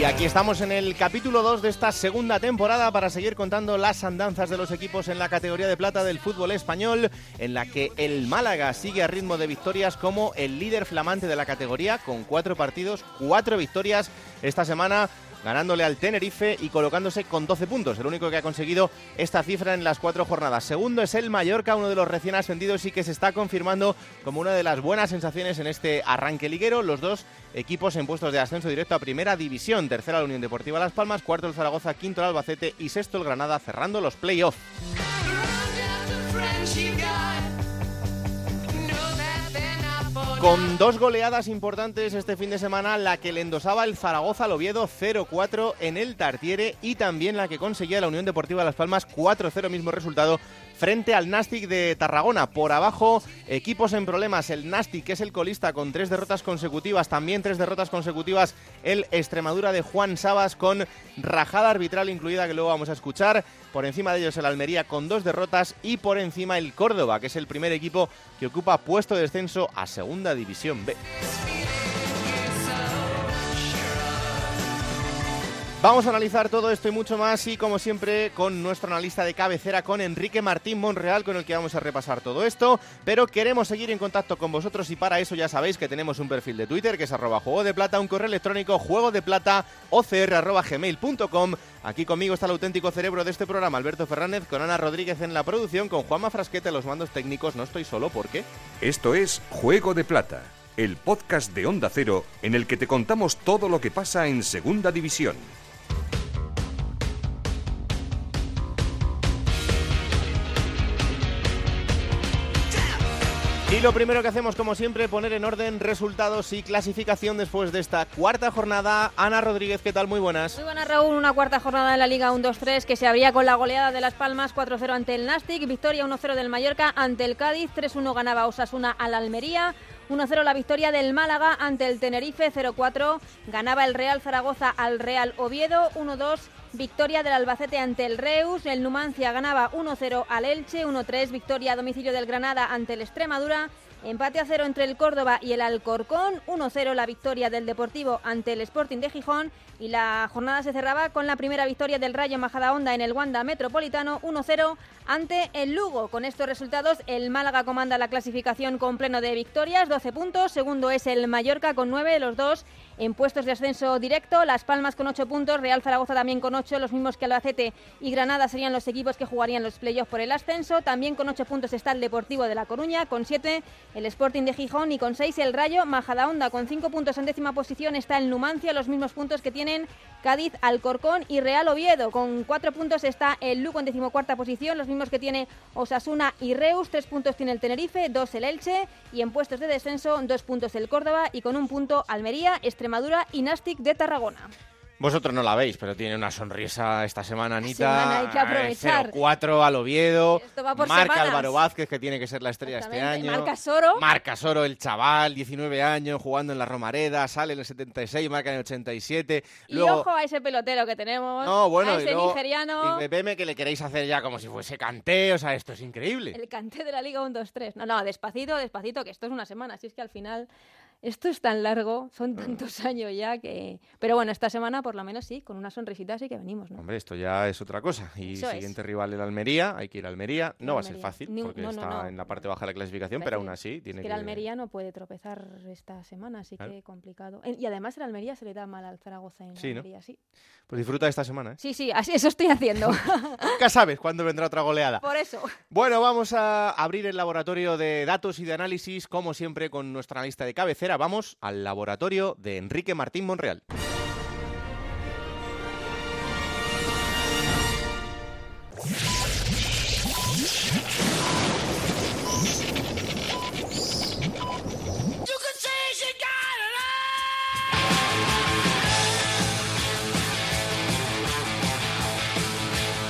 Y aquí estamos en el capítulo 2 de esta segunda temporada para seguir contando las andanzas de los equipos en la categoría de plata del fútbol español, en la que el Málaga sigue a ritmo de victorias como el líder flamante de la categoría, con cuatro partidos, cuatro victorias esta semana ganándole al Tenerife y colocándose con 12 puntos, el único que ha conseguido esta cifra en las cuatro jornadas. Segundo es el Mallorca, uno de los recién ascendidos y que se está confirmando como una de las buenas sensaciones en este arranque liguero. Los dos equipos en puestos de ascenso directo a primera división. Tercera la Unión Deportiva Las Palmas, cuarto el Zaragoza, quinto el Albacete y sexto el Granada cerrando los playoffs. Con dos goleadas importantes este fin de semana, la que le endosaba el Zaragoza al Oviedo 0-4 en el Tartiere y también la que conseguía la Unión Deportiva Las Palmas 4-0 mismo resultado frente al Nastic de Tarragona. Por abajo, equipos en problemas. El Nastic, que es el colista con tres derrotas consecutivas, también tres derrotas consecutivas. El Extremadura de Juan Sabas con rajada arbitral incluida, que luego vamos a escuchar. Por encima de ellos el Almería con dos derrotas y por encima el Córdoba, que es el primer equipo que ocupa puesto de descenso a Segunda División B. Vamos a analizar todo esto y mucho más y como siempre con nuestro analista de cabecera, con Enrique Martín Monreal, con el que vamos a repasar todo esto, pero queremos seguir en contacto con vosotros y para eso ya sabéis que tenemos un perfil de Twitter que es arroba juego de plata, un correo electrónico juego de plata Aquí conmigo está el auténtico cerebro de este programa, Alberto Fernández, con Ana Rodríguez en la producción, con Juanma Frasquete en los mandos técnicos. No estoy solo, ¿por qué? Esto es Juego de Plata, el podcast de Onda Cero en el que te contamos todo lo que pasa en Segunda División. Y lo primero que hacemos, como siempre, poner en orden resultados y clasificación después de esta cuarta jornada. Ana Rodríguez, ¿qué tal? Muy buenas. Muy buenas, Raúl. Una cuarta jornada en la Liga 1-2-3 que se abría con la goleada de Las Palmas 4-0 ante el Nastic, victoria 1-0 del Mallorca ante el Cádiz, 3-1 ganaba Osasuna al Almería. 1-0 la victoria del Málaga ante el Tenerife, 0-4 ganaba el Real Zaragoza al Real Oviedo, 1-2 victoria del Albacete ante el Reus, el Numancia ganaba 1-0 al Elche, 1-3 victoria a domicilio del Granada ante el Extremadura, empate a cero entre el Córdoba y el Alcorcón, 1-0 la victoria del Deportivo ante el Sporting de Gijón y la jornada se cerraba con la primera victoria del Rayo Majadahonda en el Wanda Metropolitano, 1-0 ante el Lugo. Con estos resultados, el Málaga comanda la clasificación con pleno de victorias, 12 puntos. Segundo es el Mallorca con 9, los dos en puestos de ascenso directo. Las Palmas con 8 puntos, Real Zaragoza también con 8, los mismos que Albacete y Granada serían los equipos que jugarían los playoffs por el ascenso. También con 8 puntos está el Deportivo de La Coruña, con 7 el Sporting de Gijón y con 6 el Rayo Majadahonda. Con 5 puntos en décima posición está el Numancia, los mismos puntos que tienen Cádiz, Alcorcón y Real Oviedo. Con 4 puntos está el Lugo en decimocuarta posición, los mismos que tiene Osasuna y Reus. 3 puntos tiene el Tenerife, 2 el Elche y en puestos de descenso 2 puntos el Córdoba y con un punto Almería, Extremadura y Nastic de Tarragona. Vosotros no la veis, pero tiene una sonrisa esta semana, Anita. semana hay que aprovechar. 0-4 al Oviedo. Esto va por Marca semanas. Álvaro Vázquez, que tiene que ser la estrella este año. Marca Soro. Marca Soro, el chaval, 19 años, jugando en la Romareda, sale en el 76, marca en el 87. Y ojo a ese pelotero que tenemos, no, bueno, a y ese luego- nigeriano, y que le queréis hacer ya como si fuese canté, o sea, esto es increíble. el canté de la Liga 1-2-3. No, no, despacito, despacito, que esto es una semana. Así es que al final esto es tan largo, son tantos años ya que... Pero bueno, esta semana por lo menos sí, con una sonrisita sí que venimos, ¿no? Hombre, esto ya es otra cosa. Y Eso es. siguiente rival el Almería, hay que ir a Almería. No va a ser fácil Ni porque no, no, está no. en la parte baja de la clasificación, pero aún así Es tiene que el Almería no puede tropezar esta semana, así Claro. que complicado. Y además el Almería se le da mal al Zaragoza en Sí. Almería, sí. Pues disfruta esta semana, ¿eh? Sí, sí, así eso estoy haciendo. Nunca sabes cuándo vendrá otra goleada. Por eso. Bueno, vamos a abrir el laboratorio de datos y de análisis, como siempre, con nuestra analista de cabecera vamos al laboratorio de Enrique Martín Monreal.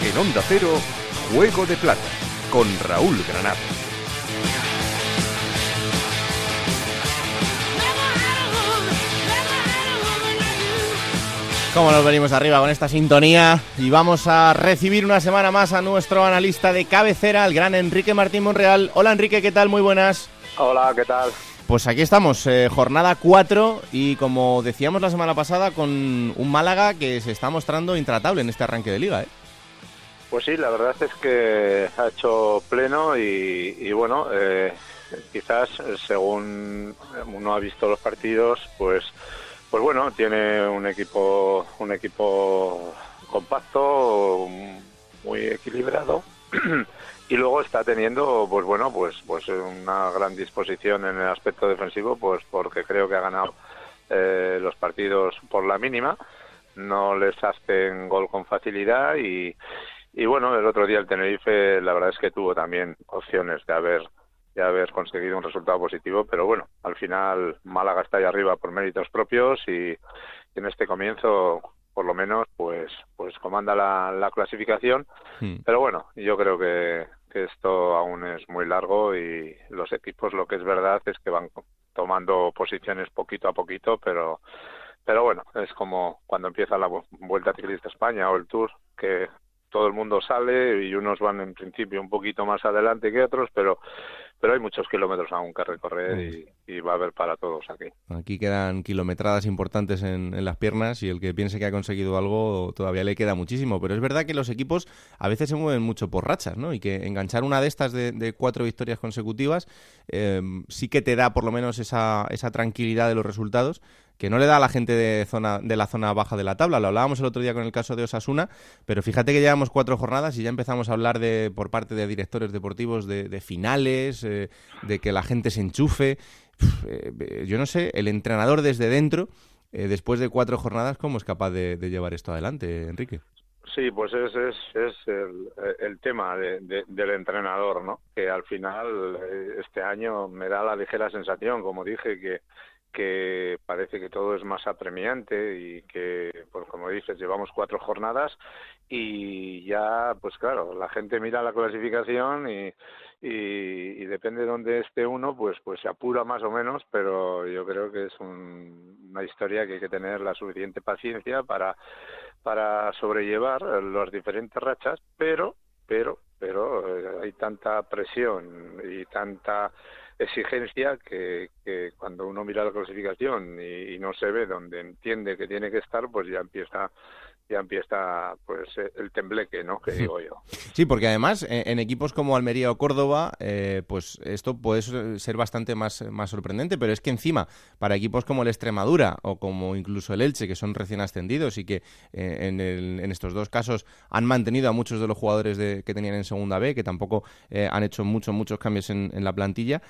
En Onda Cero, Juego de Plata, con Raúl Granado. Como nos venimos arriba con esta sintonía y vamos a recibir una semana más a nuestro analista de cabecera, el gran Enrique Martín Monreal. Hola Enrique, ¿qué tal? Muy buenas. Hola, ¿qué tal? Pues aquí estamos, eh, jornada 4 y como decíamos la semana pasada con un Málaga que se está mostrando intratable en este arranque de liga. ¿eh? Pues sí, la verdad es que ha hecho pleno y, bueno, eh, quizás según uno ha visto los partidos, pues pues bueno, tiene un equipo, un equipo compacto, muy equilibrado. y luego está teniendo pues bueno pues pues una gran disposición en el aspecto defensivo pues porque creo que ha ganado eh, los partidos por la mínima no les hacen gol con facilidad y, y bueno el otro día el Tenerife la verdad es que tuvo también opciones de haber de haber conseguido un resultado positivo, pero bueno, al final Málaga está ahí arriba por méritos propios y en este comienzo por lo menos pues pues comanda la, clasificación hmm. pero bueno yo creo que, que, esto aún es muy largo y los equipos lo que es verdad es que van tomando posiciones poquito a poquito pero pero bueno es como cuando empieza la vuelta ciclista España o el Tour que todo el mundo sale y unos van en principio un poquito más adelante que otros, pero pero hay muchos kilómetros aún que recorrer y, va a haber para todos aquí. Aquí quedan kilometradas importantes en, las piernas y el que piense que ha conseguido algo todavía le queda muchísimo. Pero es verdad que los equipos a veces se mueven mucho por rachas, ¿no? Y que enganchar una de estas de, cuatro victorias consecutivas eh, sí que te da por lo menos esa, esa tranquilidad de los resultados que no le da a la gente de, zona, de la zona baja de la tabla. Lo hablábamos el otro día con el caso de Osasuna, pero fíjate que llevamos cuatro jornadas y ya empezamos a hablar de por parte de directores deportivos de, finales, eh, de que la gente se enchufe. Eh, yo no sé, el entrenador desde dentro, eh, después de cuatro jornadas, ¿cómo es capaz de, llevar esto adelante, Enrique? Sí, pues es, es, el, tema del entrenador, ¿no? Que al final este año me da la ligera sensación, como dije, que, que parece que todo es más apremiante y que, pues como dices, llevamos cuatro jornadas y ya, pues claro, la gente mira la clasificación y, y, depende de dónde esté uno, pues, pues se apura más o menos, pero yo creo que es una historia que hay que tener la suficiente paciencia para, para sobrellevar las diferentes rachas, pero, pero, pero eh, hay tanta presión y tanta exigencia que, que, cuando uno mira la clasificación y, y, no se ve donde entiende que tiene que estar, pues ya empieza ya empieza pues eh, el tembleque, ¿no? Que digo yo. Sí, porque además eh, en, equipos como Almería o Córdoba, eh, pues esto puede ser bastante más, más sorprendente, pero es que encima para equipos como el Extremadura o como incluso el Elche, que son recién ascendidos y que en, en, estos dos casos han mantenido a muchos de los jugadores de, que tenían en Segunda B, que tampoco han hecho muchos, muchos cambios en, la plantilla,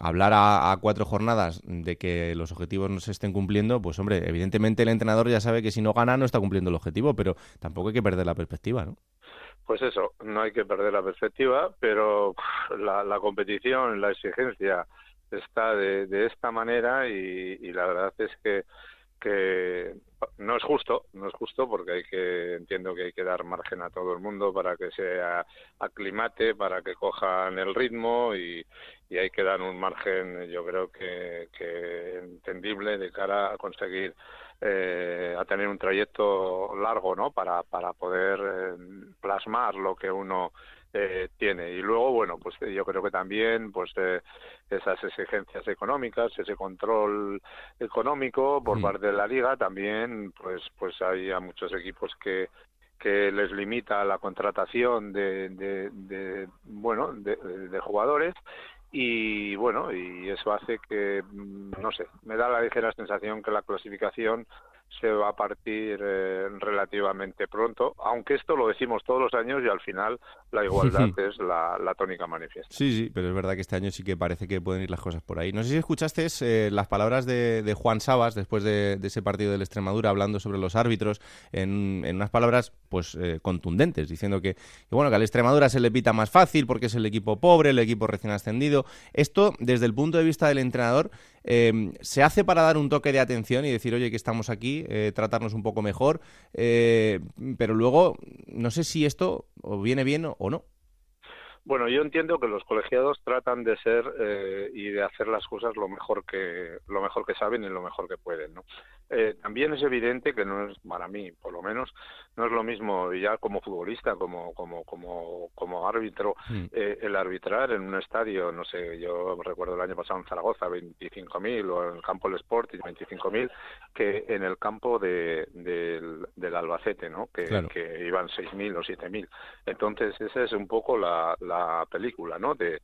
hablar a, a cuatro jornadas de que los objetivos no se estén cumpliendo, pues hombre, evidentemente el entrenador ya sabe que si no gana no está cumpliendo el objetivo, pero tampoco hay que perder la perspectiva, ¿no? Pues eso, no hay que perder la perspectiva, pero la, competición, la exigencia está de, esta manera y, la verdad es que, no es justo, no es justo porque hay que entiendo que hay que dar margen a todo el mundo para que se aclimate, para que cojan el ritmo y, y hay que dar un margen, yo creo que entendible de cara a conseguir eh, a tener un trayecto largo, ¿no? Para, para poder eh, plasmar lo que uno eh, tiene. Y luego, bueno, pues yo creo que también, pues eh, esas exigencias económicas, ese control económico por mm. parte de la liga, también, pues, pues hay a muchos equipos que que les limita la contratación de, de, de bueno de, de, jugadores y bueno, y eso hace que, mm, no sé, me da la ligera sensación que la clasificación se va a partir eh, relativamente pronto, aunque esto lo decimos todos los años y al final la igualdad es la, tónica manifiesta. Sí, sí, pero es verdad que este año sí que parece que pueden ir las cosas por ahí. No sé si escuchaste eh, las palabras de, Juan Sabas después de, ese partido del Extremadura hablando sobre los árbitros en, unas palabras pues eh, contundentes, diciendo que, bueno, que al Extremadura se le pita más fácil porque es el equipo pobre, el equipo recién ascendido. Esto, desde el punto de vista del entrenador, Em, ¿Se hace para dar un toque de atención y decir, oye, que estamos aquí, eh, tratarnos un poco mejor? Eh, pero luego, no sé si esto viene bien o no. Bueno, yo entiendo que los colegiados tratan de ser eh, y de hacer las cosas lo mejor que lo mejor que saben y lo mejor que pueden, ¿no? Eh, también es evidente que no es para mí, por lo menos, no es lo mismo ya como futbolista, como como como como árbitro, mm. eh, el arbitrar en un estadio, no sé, yo recuerdo el año pasado en Zaragoza 25.000 o en el campo del Sporting 25.000 que en el campo de, del, del Albacete, ¿no? Que, que iban 6.000 o 7.000. Entonces esa es un poco la la película, ¿no? De,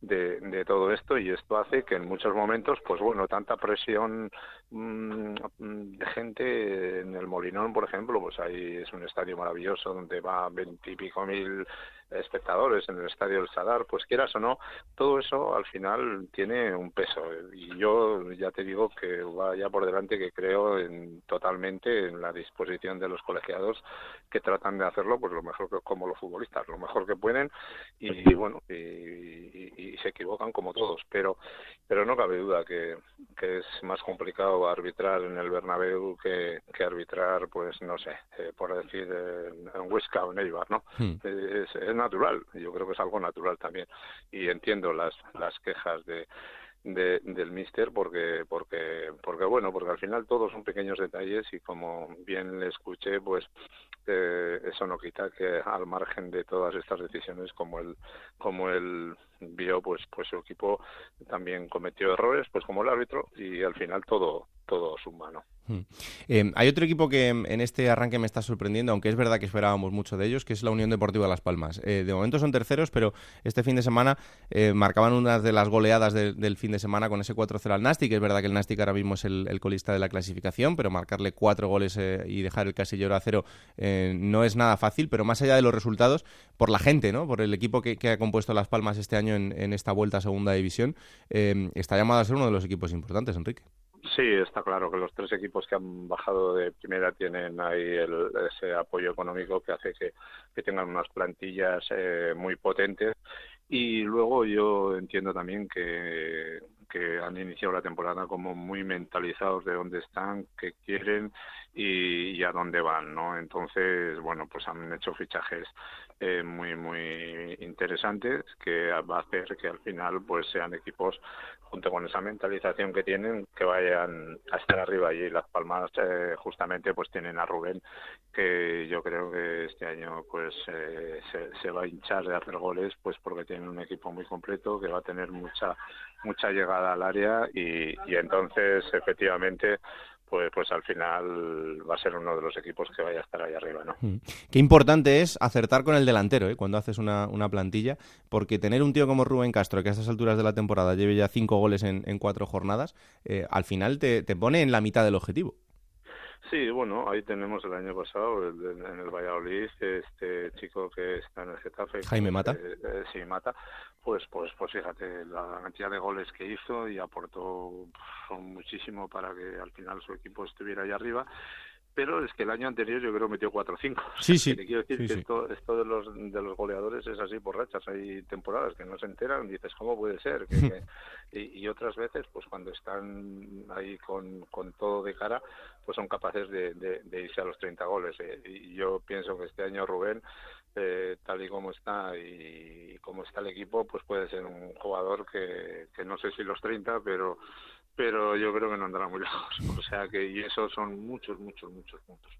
de, de, todo esto y esto hace que en muchos momentos, pues bueno, tanta presión de gente en el Molinón, por ejemplo, pues ahí es un estadio maravilloso donde va veintipico mil espectadores en el estadio del Sadar, pues quieras o no, todo eso al final tiene un peso. Y yo ya te digo que vaya por delante que creo en, totalmente en la disposición de los colegiados que tratan de hacerlo pues lo mejor que, como los futbolistas, lo mejor que pueden y, bueno, y, se equivocan como todos, pero pero no cabe duda que, que es más complicado arbitrar en el Bernabéu que, que arbitrar pues no sé, eh, por decir en, Huesca o en Eibar, ¿no? Hmm. Es, es natural, yo creo que es algo natural también. Y entiendo las, las quejas de, de, del míster porque porque porque bueno porque al final todos son pequeños detalles y como bien le escuché pues eh, eso no quita que al margen de todas estas decisiones como él como él vio pues pues su equipo también cometió errores pues como el árbitro y al final todo Hmm. Eh, hay otro equipo que en este arranque me está sorprendiendo, aunque es verdad que esperábamos mucho de ellos, que es la Unión Deportiva Las Palmas. Eh, de momento son terceros, pero este fin de semana eh, marcaban una de las goleadas del fin de semana con ese 4-0 al Nastic. Es verdad que el Nastic ahora mismo es el, colista de la clasificación, pero marcarle cuatro goles y dejar el casillero a cero no es nada fácil. Pero más allá de los resultados, por la gente, ¿no? por el equipo que, ha compuesto Las Palmas este año en, en esta vuelta a Segunda División, está llamado a ser uno de los equipos importantes, Enrique. Sí, está claro que los tres equipos que han bajado de primera tienen ahí ese apoyo económico que hace que, tengan unas plantillas eh, muy potentes. Y luego yo entiendo también que, que han iniciado la temporada como muy mentalizados de dónde están, qué quieren y, a dónde van, ¿no? Entonces, bueno, pues han hecho fichajes eh, muy, muy interesantes que va a hacer que al final pues sean equipos junto con esa mentalización que tienen que vayan a estar arriba y Las Palmas eh, justamente pues tienen a Rubén que yo creo que este año pues eh, se, va a hinchar de hacer goles pues porque tiene un equipo muy completo que va a tener mucha mucha llegada al área y, y entonces efectivamente pues, pues al final va a ser uno de los equipos que vaya a estar ahí arriba, ¿no? Mm. Qué importante es acertar con el delantero, ¿eh? Cuando haces una, una, plantilla, porque tener un tío como Rubén Castro, que a estas alturas de la temporada lleve ya cinco goles en, cuatro jornadas, eh, al final te, te pone en la mitad del objetivo. Sí, bueno, ahí tenemos el año pasado en el Valladolid este chico que está en el Getafe. Jaime Mata. Eh, eh, sí, Mata. Pues, pues, pues fíjate la cantidad de goles que hizo y aportó muchísimo para que al final su equipo estuviera ahí arriba pero es que el año anterior yo creo metió 4 o 5. Sí, sí. Te quiero decir que Esto, esto, de los de los goleadores es así por rachas. Hay temporadas que no se enteran, dices, ¿cómo puede ser? y, otras veces, pues cuando están ahí con, con todo de cara, pues son capaces de, de, irse a los 30 goles. Eh. Y yo pienso que este año Rubén, eh, tal y como está y, como está el equipo, pues puede ser un jugador que, que no sé si los 30, pero pero yo creo que no andará muy lejos. O sea que, y esos son muchos, muchos, muchos puntos.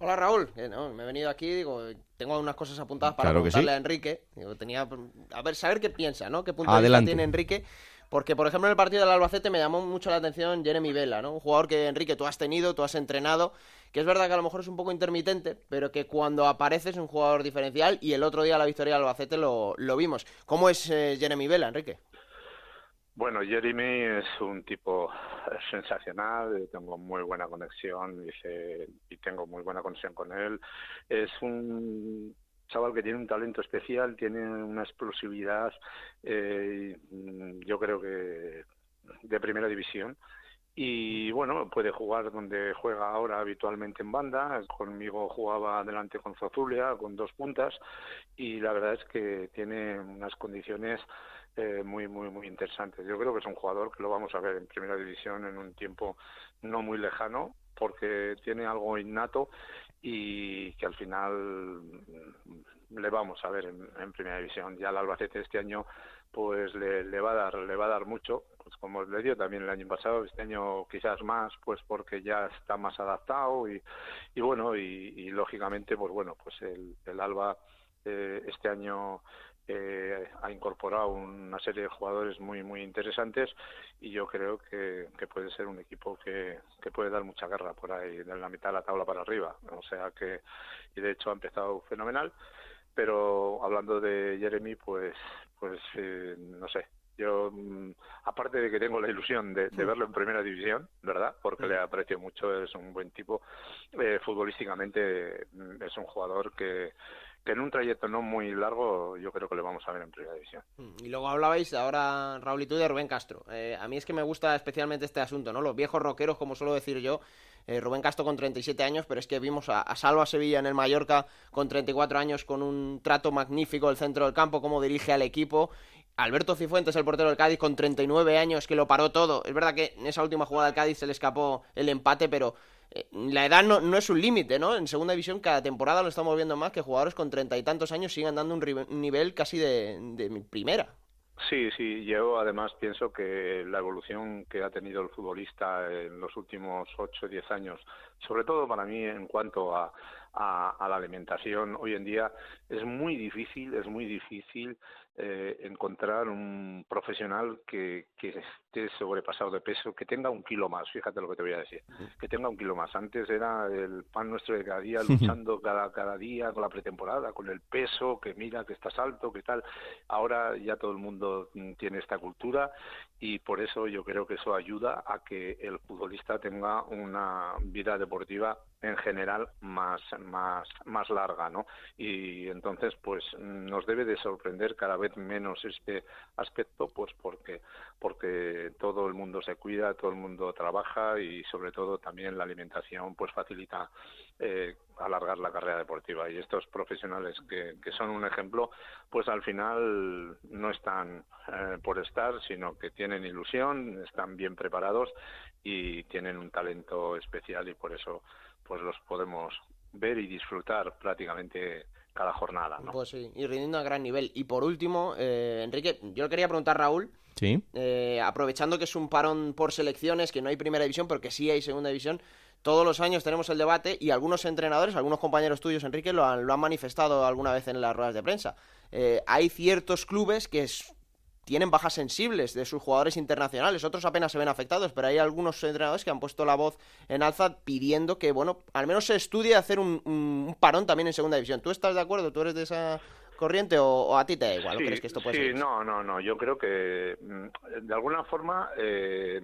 Hola Raúl, me he venido aquí, digo, tengo unas cosas apuntadas para preguntarle a Enrique. Digo, tenía, a ver, saber qué piensa, ¿no? ¿Qué punto de vista tiene Enrique? Porque, por ejemplo, en el partido del Albacete me llamó mucho la atención Jeremy Vela, ¿no? Un jugador que, Enrique, tú has tenido, tú has entrenado, que es verdad que a lo mejor es un poco intermitente, pero que cuando aparece es un jugador diferencial y el otro día la victoria del Albacete lo, lo vimos. ¿Cómo es eh, Jeremy Vela, Enrique? Bueno, Jeremy es un tipo sensacional, tengo muy buena conexión y tengo muy buena conexión con él. Es un chaval que tiene un talento especial, tiene una explosividad, eh, yo creo que de primera división. Y bueno, puede jugar donde juega ahora habitualmente en banda. Conmigo jugaba adelante con Zozulia, con dos puntas. Y la verdad es que tiene unas condiciones eh, muy, muy, muy interesantes. Yo creo que es un jugador que lo vamos a ver en primera división en un tiempo no muy lejano, porque tiene algo innato y que al final mm, le vamos a ver en, primera división. Ya el Albacete este año pues le, le, va a dar le va a dar mucho pues como le dio también el año pasado este año quizás más pues porque ya está más adaptado y, y bueno y, lógicamente pues bueno pues el, el Alba eh, este año eh, ha incorporado una serie de jugadores muy muy interesantes y yo creo que, puede ser un equipo que, que, puede dar mucha guerra por ahí de la mitad de la tabla para arriba. O sea que y de hecho ha empezado fenomenal. Pero hablando de Jeremy pues pues eh, no sé. Yo mm, aparte de que tengo la ilusión de, verlo en primera división verdad porque le aprecio mucho es un buen tipo eh, futbolísticamente mm, es un jugador que en un trayecto no muy largo yo creo que le vamos a ver en primera división. Mm, y luego hablabais ahora, Raúl y tú, de Rubén Castro. Eh, a mí es que me gusta especialmente este asunto, ¿no? Los viejos rockeros, como suelo decir yo, eh, Rubén Castro con 37 años, pero es que vimos a, a, Salva Sevilla en el Mallorca con 34 años, con un trato magnífico el centro del campo, cómo dirige al equipo. Alberto Cifuentes, el portero del Cádiz, con 39 años, que lo paró todo. Es verdad que en esa última jugada del Cádiz se le escapó el empate, pero la edad no, no es un límite, ¿no? En segunda división cada temporada lo estamos viendo más que jugadores con treinta y tantos años sigan dando un, nivel casi de, de primera. Sí, sí, yo además pienso que la evolución que ha tenido el futbolista en los últimos ocho o diez años, sobre todo para mí en cuanto a, a, la alimentación, hoy en día es muy difícil, es muy difícil eh, encontrar un profesional que, que, esté sobrepasado de peso, que tenga un kilo más, fíjate lo que te voy a decir, que tenga un kilo más. Antes era el pan nuestro de cada día, luchando cada, cada día con la pretemporada, con el peso, que mira que estás alto, que tal. Ahora ya todo el mundo tiene esta cultura y por eso yo creo que eso ayuda a que el futbolista tenga una vida deportiva en general más más más larga no y entonces pues nos debe de sorprender cada vez menos este aspecto pues porque porque todo el mundo se cuida todo el mundo trabaja y sobre todo también la alimentación pues facilita eh, alargar la carrera deportiva. Y estos profesionales que, que son un ejemplo pues al final no están eh, por estar sino que tienen ilusión están bien preparados y tienen un talento especial y por eso pues los podemos ver y disfrutar prácticamente cada jornada. ¿no? Pues sí, y rindiendo a gran nivel. Y por último, eh, Enrique, yo le quería preguntar a Raúl, ¿Sí? Eh, aprovechando que es un parón por selecciones, que no hay primera división, porque sí hay segunda división, todos los años tenemos el debate y algunos entrenadores, algunos compañeros tuyos, Enrique, lo han, lo han manifestado alguna vez en las ruedas de prensa. Eh, hay ciertos clubes que tienen bajas sensibles de sus jugadores internacionales, otros apenas se ven afectados, pero hay algunos entrenadores que han puesto la voz en alza pidiendo que, bueno, al menos se estudie hacer un, parón también en segunda división. ¿Tú estás de acuerdo? ¿Tú eres de esa corriente o, a ti te da igual? Sí, ¿Crees que esto puede sí, no, no, no. Yo creo que mm, de alguna forma eh,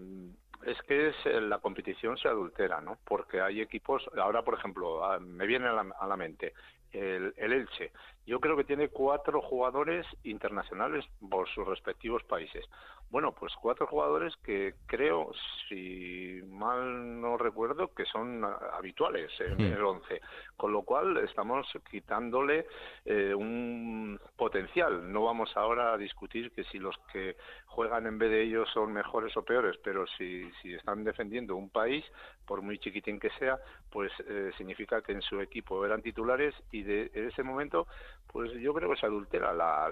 es que es, eh, la competición se adultera, ¿no? Porque hay equipos, ahora por ejemplo, ah, me viene a la, a la mente el, el Elche yo creo que tiene cuatro jugadores internacionales por sus respectivos países. Bueno, pues cuatro jugadores que creo, si mal no recuerdo, que son habituales en el once, con lo cual estamos quitándole eh, un potencial. No vamos ahora a discutir que si los que juegan en vez de ellos son mejores o peores, pero si, si están defendiendo un país, por muy chiquitín que sea, pues eh, significa que en su equipo eran titulares y de, en ese momento pues yo creo que se adultera la,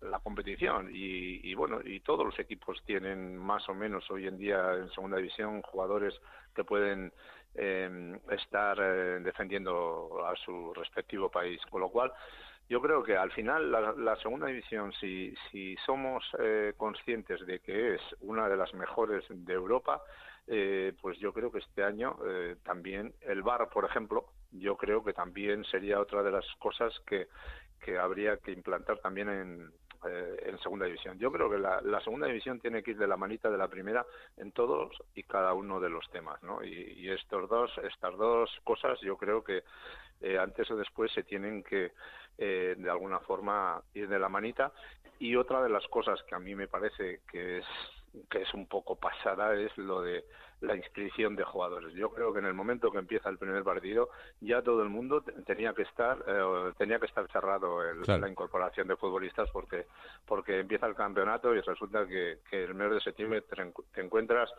la, competición. Y, bueno y todos los equipos tienen más o menos hoy en día en segunda división jugadores que pueden em, estar eh, defendiendo a su respectivo país. Con lo cual yo creo que al final la, segunda división si si somos eh, conscientes de que es una de las mejores de Europa eh, pues yo creo que este año también el VAR por ejemplo yo creo que también sería otra de las cosas que que habría que implantar también en, eh, en segunda división. Yo creo que la, segunda división tiene que ir de la manita de la primera en todos y cada uno de los temas, ¿no? Y, estos dos, estas dos cosas, yo creo que eh, antes o después se tienen que eh, de alguna forma ir de la manita. Y otra de las cosas que a mí me parece que es que es un poco pasada es lo de la inscripción de jugadores. Yo creo que en el momento que empieza el primer partido ya todo el mundo tenía que estar eh, tenía que estar cerrado la incorporación de futbolistas porque porque empieza el campeonato y resulta que, que el mes de septiembre te, encuentras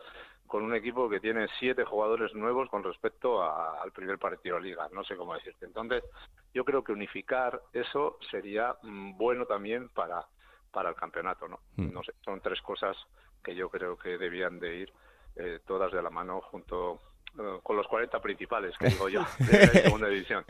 con un equipo que tiene siete jugadores nuevos con respecto al primer partido de liga. No sé cómo decirte. Entonces yo creo que unificar eso sería mm, bueno también para para el campeonato, ¿no? Hmm. No sé, son tres cosas que yo creo que debían de ir eh, todas de la mano junto con los 40 principales, que digo yo, de la segunda división.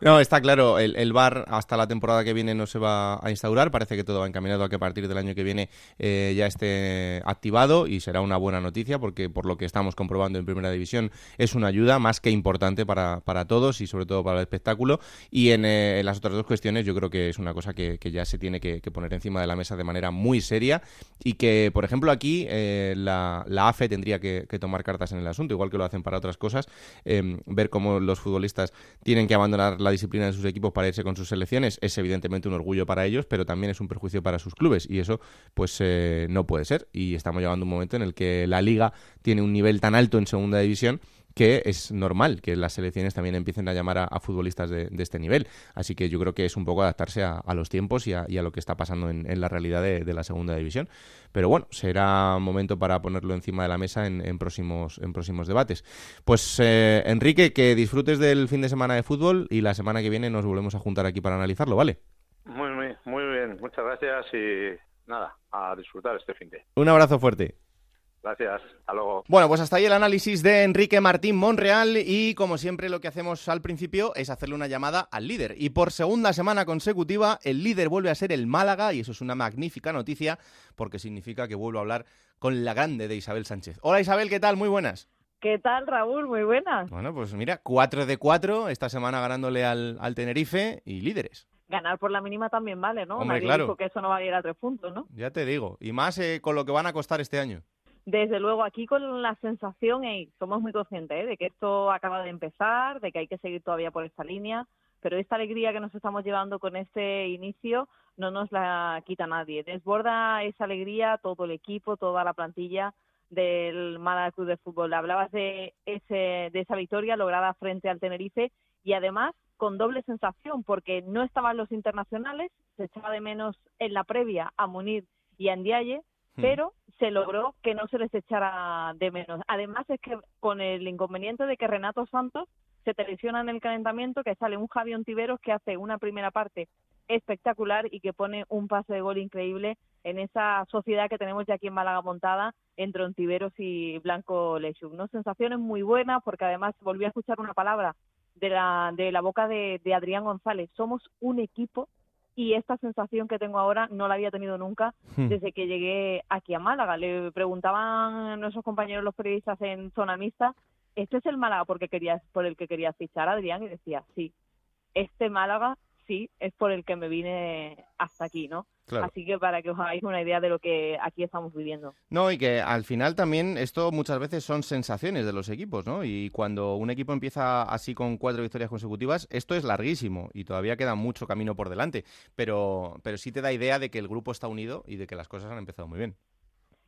No, está claro, el, el VAR hasta la temporada que viene no se va a instaurar, parece que todo va encaminado a que a partir del año que viene eh, ya esté activado y será una buena noticia porque por lo que estamos comprobando en Primera División es una ayuda más que importante para, para todos y sobre todo para el espectáculo y en, eh, las otras dos cuestiones yo creo que es una cosa que, ya se tiene que, poner encima de la mesa de manera muy seria y que, por ejemplo, aquí la, la, AFE tendría que, que tomar cartas en el asunto, igual que lo hacen para otras cosas, em, ver cómo los futbolistas tienen que abandonar la disciplina de sus equipos para irse con sus selecciones es evidentemente un orgullo para ellos, pero también es un perjuicio para sus clubes y eso pues eh, no puede ser y estamos llegando un momento en el que la liga tiene un nivel tan alto en segunda división que es normal que las selecciones también empiecen a llamar a, futbolistas de, este nivel. Así que yo creo que es un poco adaptarse a, los tiempos y a, lo que está pasando en, la realidad de, la segunda división. Pero bueno, será momento para ponerlo encima de la mesa en, próximos, en próximos debates. Pues eh, Enrique, que disfrutes del fin de semana de fútbol y la semana que viene nos volvemos a juntar aquí para analizarlo, ¿vale? Muy, muy, muy bien. Muchas gracias y nada, a disfrutar este fin de. Un abrazo fuerte. Gracias, hasta luego. Bueno, pues hasta ahí el análisis de Enrique Martín Monreal y como siempre lo que hacemos al principio es hacerle una llamada al líder. Y por segunda semana consecutiva el líder vuelve a ser el Málaga y eso es una magnífica noticia porque significa que vuelvo a hablar con la grande de Isabel Sánchez. Hola Isabel, ¿qué tal? Muy buenas. ¿Qué tal, Raúl? Muy buenas. Bueno, pues mira, 4 de 4 esta semana ganándole al, Tenerife y líderes ganar por la mínima también vale, ¿no? Hombre, claro. que eso no va a ir a tres puntos, ¿no? Ya te digo. Y más eh, con lo que van a costar este año desde luego aquí con la sensación, y somos muy conscientes ¿eh? de que esto acaba de empezar, de que hay que seguir todavía por esta línea, pero esta alegría que nos estamos llevando con este inicio no nos la quita nadie. Desborda esa alegría todo el equipo, toda la plantilla del Málaga Club de Fútbol. Hablabas de, ese, de esa victoria lograda frente al Tenerife y además con doble sensación porque no estaban los internacionales, se echaba de menos en la previa a Munir y a Ndiaye. Pero se logró que no se les echara de menos. Además es que con el inconveniente de que Renato Santos se televisiona en el calentamiento, que sale un Javier Ontiveros que hace una primera parte espectacular y que pone un pase de gol increíble en esa sociedad que tenemos ya aquí en Málaga montada entre Ontiveros y Blanco Lechuk. ¿no? Sensaciones muy buenas porque además volví a escuchar una palabra de la, de la boca de Adrián González. Somos un equipo y esta sensación que tengo ahora no la había tenido nunca hmm. desde que llegué aquí a Málaga. Le preguntaban a nuestros compañeros los periodistas en zona mixta, ¿este es el Málaga porque querías, por el que quería fichar a Adrián? Y decía, sí, este Málaga sí es por el que me vine hasta aquí, ¿no? Así que para que os hagáis una idea de lo que aquí estamos viviendo. No, y que al final también esto muchas veces son sensaciones de los equipos, ¿no? Y cuando un equipo empieza así con cuatro victorias consecutivas, esto es larguísimo y todavía queda mucho camino por delante, pero, pero sí te da idea de que el grupo está unido y de que las cosas han empezado muy bien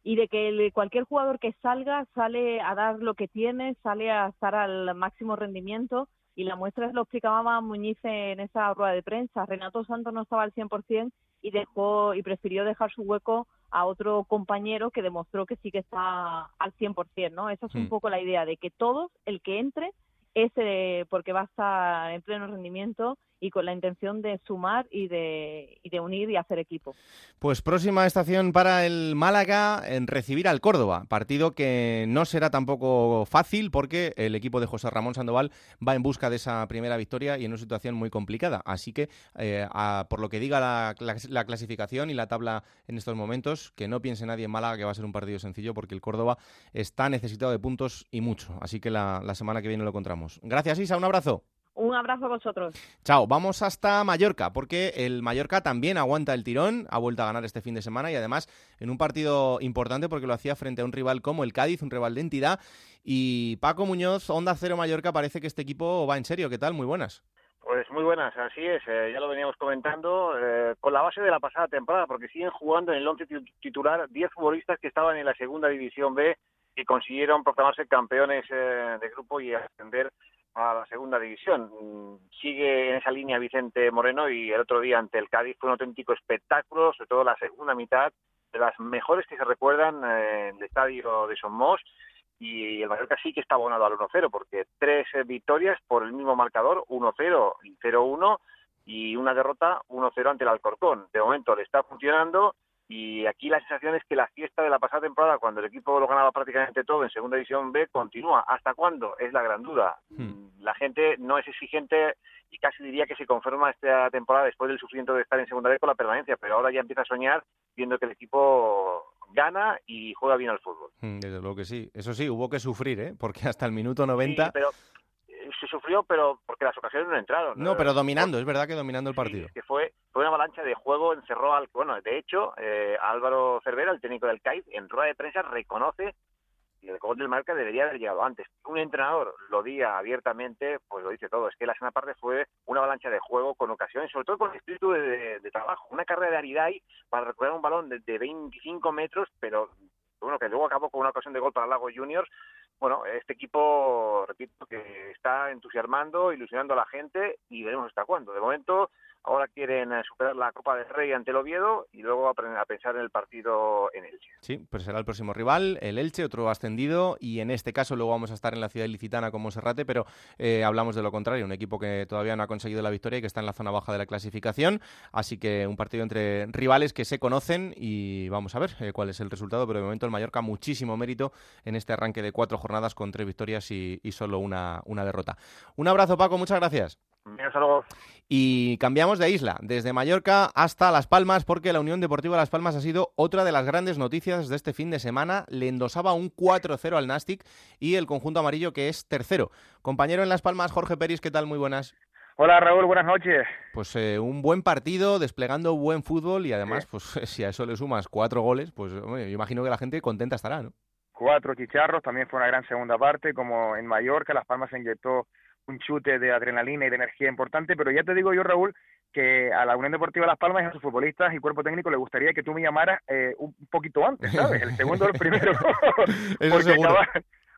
y de que cualquier jugador que salga sale a dar lo que tiene, sale a estar al máximo rendimiento y la muestra es lo explicaba Muñiz en esa rueda de prensa. Renato Santos no estaba al 100% y dejó y prefirió dejar su hueco a otro compañero que demostró que sí que está al 100%, ¿no? Esa es un hmm. poco la idea de que todos, el que entre, ese porque va a estar en pleno rendimiento y con la intención de sumar y de, y de unir y hacer equipo. Pues próxima estación para el Málaga en recibir al Córdoba, partido que no será tampoco fácil porque el equipo de José Ramón Sandoval va en busca de esa primera victoria y en una situación muy complicada. Así que, eh, por lo que diga la, clasificación y la tabla en estos momentos, que no piense nadie en Málaga que va a ser un partido sencillo porque el Córdoba está necesitado de puntos y mucho. Así que la, la semana que viene lo encontramos. Gracias, Isa, un abrazo. Un abrazo a vosotros. Chao, vamos hasta Mallorca, porque el Mallorca también aguanta el tirón, ha vuelto a ganar este fin de semana y además en un partido importante porque lo hacía frente a un rival como el Cádiz, un rival de entidad. Y Paco Muñoz, Onda Cero Mallorca, parece que este equipo va en serio. ¿Qué tal? Muy buenas. Pues muy buenas, así es, eh, ya lo veníamos comentando, eh, con la base de la pasada temporada, porque siguen jugando en el once titular 10 futbolistas que estaban en la segunda división B y consiguieron proclamarse campeones eh, de grupo y ascender a la segunda división. Mm, sigue en esa línea Vicente Moreno y el otro día ante el Cádiz fue un auténtico espectáculo, sobre todo la segunda mitad, de las mejores que se recuerdan eh, en el estadio de Somos y el Mallorca sí que está abonado al 1-0 porque tres eh, victorias por el mismo marcador, 1-0 y 0-1 y una derrota 1-0 ante el Alcorcón. De momento le está funcionando y aquí la sensación es que la fiesta de la pasada temporada, cuando el equipo lo ganaba prácticamente todo en Segunda División B, continúa. ¿Hasta cuándo? Es la gran duda. Hmm. La gente no es exigente y casi diría que se confirma esta temporada después del sufrimiento de estar en Segunda B con la permanencia, pero ahora ya empieza a soñar viendo que el equipo gana y juega bien al fútbol. Hmm, desde luego que sí. Eso sí, hubo que sufrir, ¿eh? porque hasta el minuto 90 se sufrió, pero porque las ocasiones no entraron. No, pero dominando, es verdad que dominando el partido. que fue, fue una avalancha de juego, encerró al... Bueno, de hecho, eh, Álvaro Cervera, el técnico del CAIF, en rueda de prensa reconoce que el gol del Marca debería haber llegado antes. Un entrenador lo diga abiertamente, pues lo dice todo. Es que la segunda parte fue una avalancha de juego con ocasiones, sobre todo con el espíritu de, trabajo. Una carrera de Aridai para recuperar un balón de, de 25 metros, pero bueno, que luego acabó con una ocasión de gol para Lago Juniors bueno, este equipo, repito, que está entusiasmando, ilusionando a la gente y veremos hasta cuándo. De momento, ahora quieren eh, superar la Copa del Rey ante el Oviedo y luego a pensar en el partido en Elche. Sí, pues será el próximo rival, el Elche, otro ascendido, y en este caso luego vamos a estar en la ciudad licitana como Serrate, pero eh, hablamos de lo contrario, un equipo que todavía no ha conseguido la victoria y que está en la zona baja de la clasificación, así que un partido entre rivales que se conocen y vamos a ver eh, cuál es el resultado, pero de momento el Mallorca muchísimo mérito en este arranque de cuatro jornadas con tres victorias y, solo una, una derrota. Un abrazo Paco, muchas gracias. Y cambiamos de isla, desde Mallorca hasta Las Palmas, porque la Unión Deportiva Las Palmas ha sido otra de las grandes noticias de este fin de semana. Le endosaba un 4-0 al Nastic y el conjunto amarillo que es tercero. Compañero en Las Palmas, Jorge Peris, ¿qué tal? Muy buenas. Hola Raúl, buenas noches. Pues eh, un buen partido, desplegando buen fútbol y además, pues si a eso le sumas cuatro goles, pues yo imagino que la gente contenta estará, ¿no? Cuatro chicharros, también fue una gran segunda parte, como en Mallorca, Las Palmas se inyectó un chute de adrenalina y de energía importante, pero ya te digo yo, Raúl, que a la Unión Deportiva Las Palmas y a sus futbolistas y cuerpo técnico le gustaría que tú me llamaras eh, un poquito antes, ¿sabes? El segundo o el primero. porque, acabar,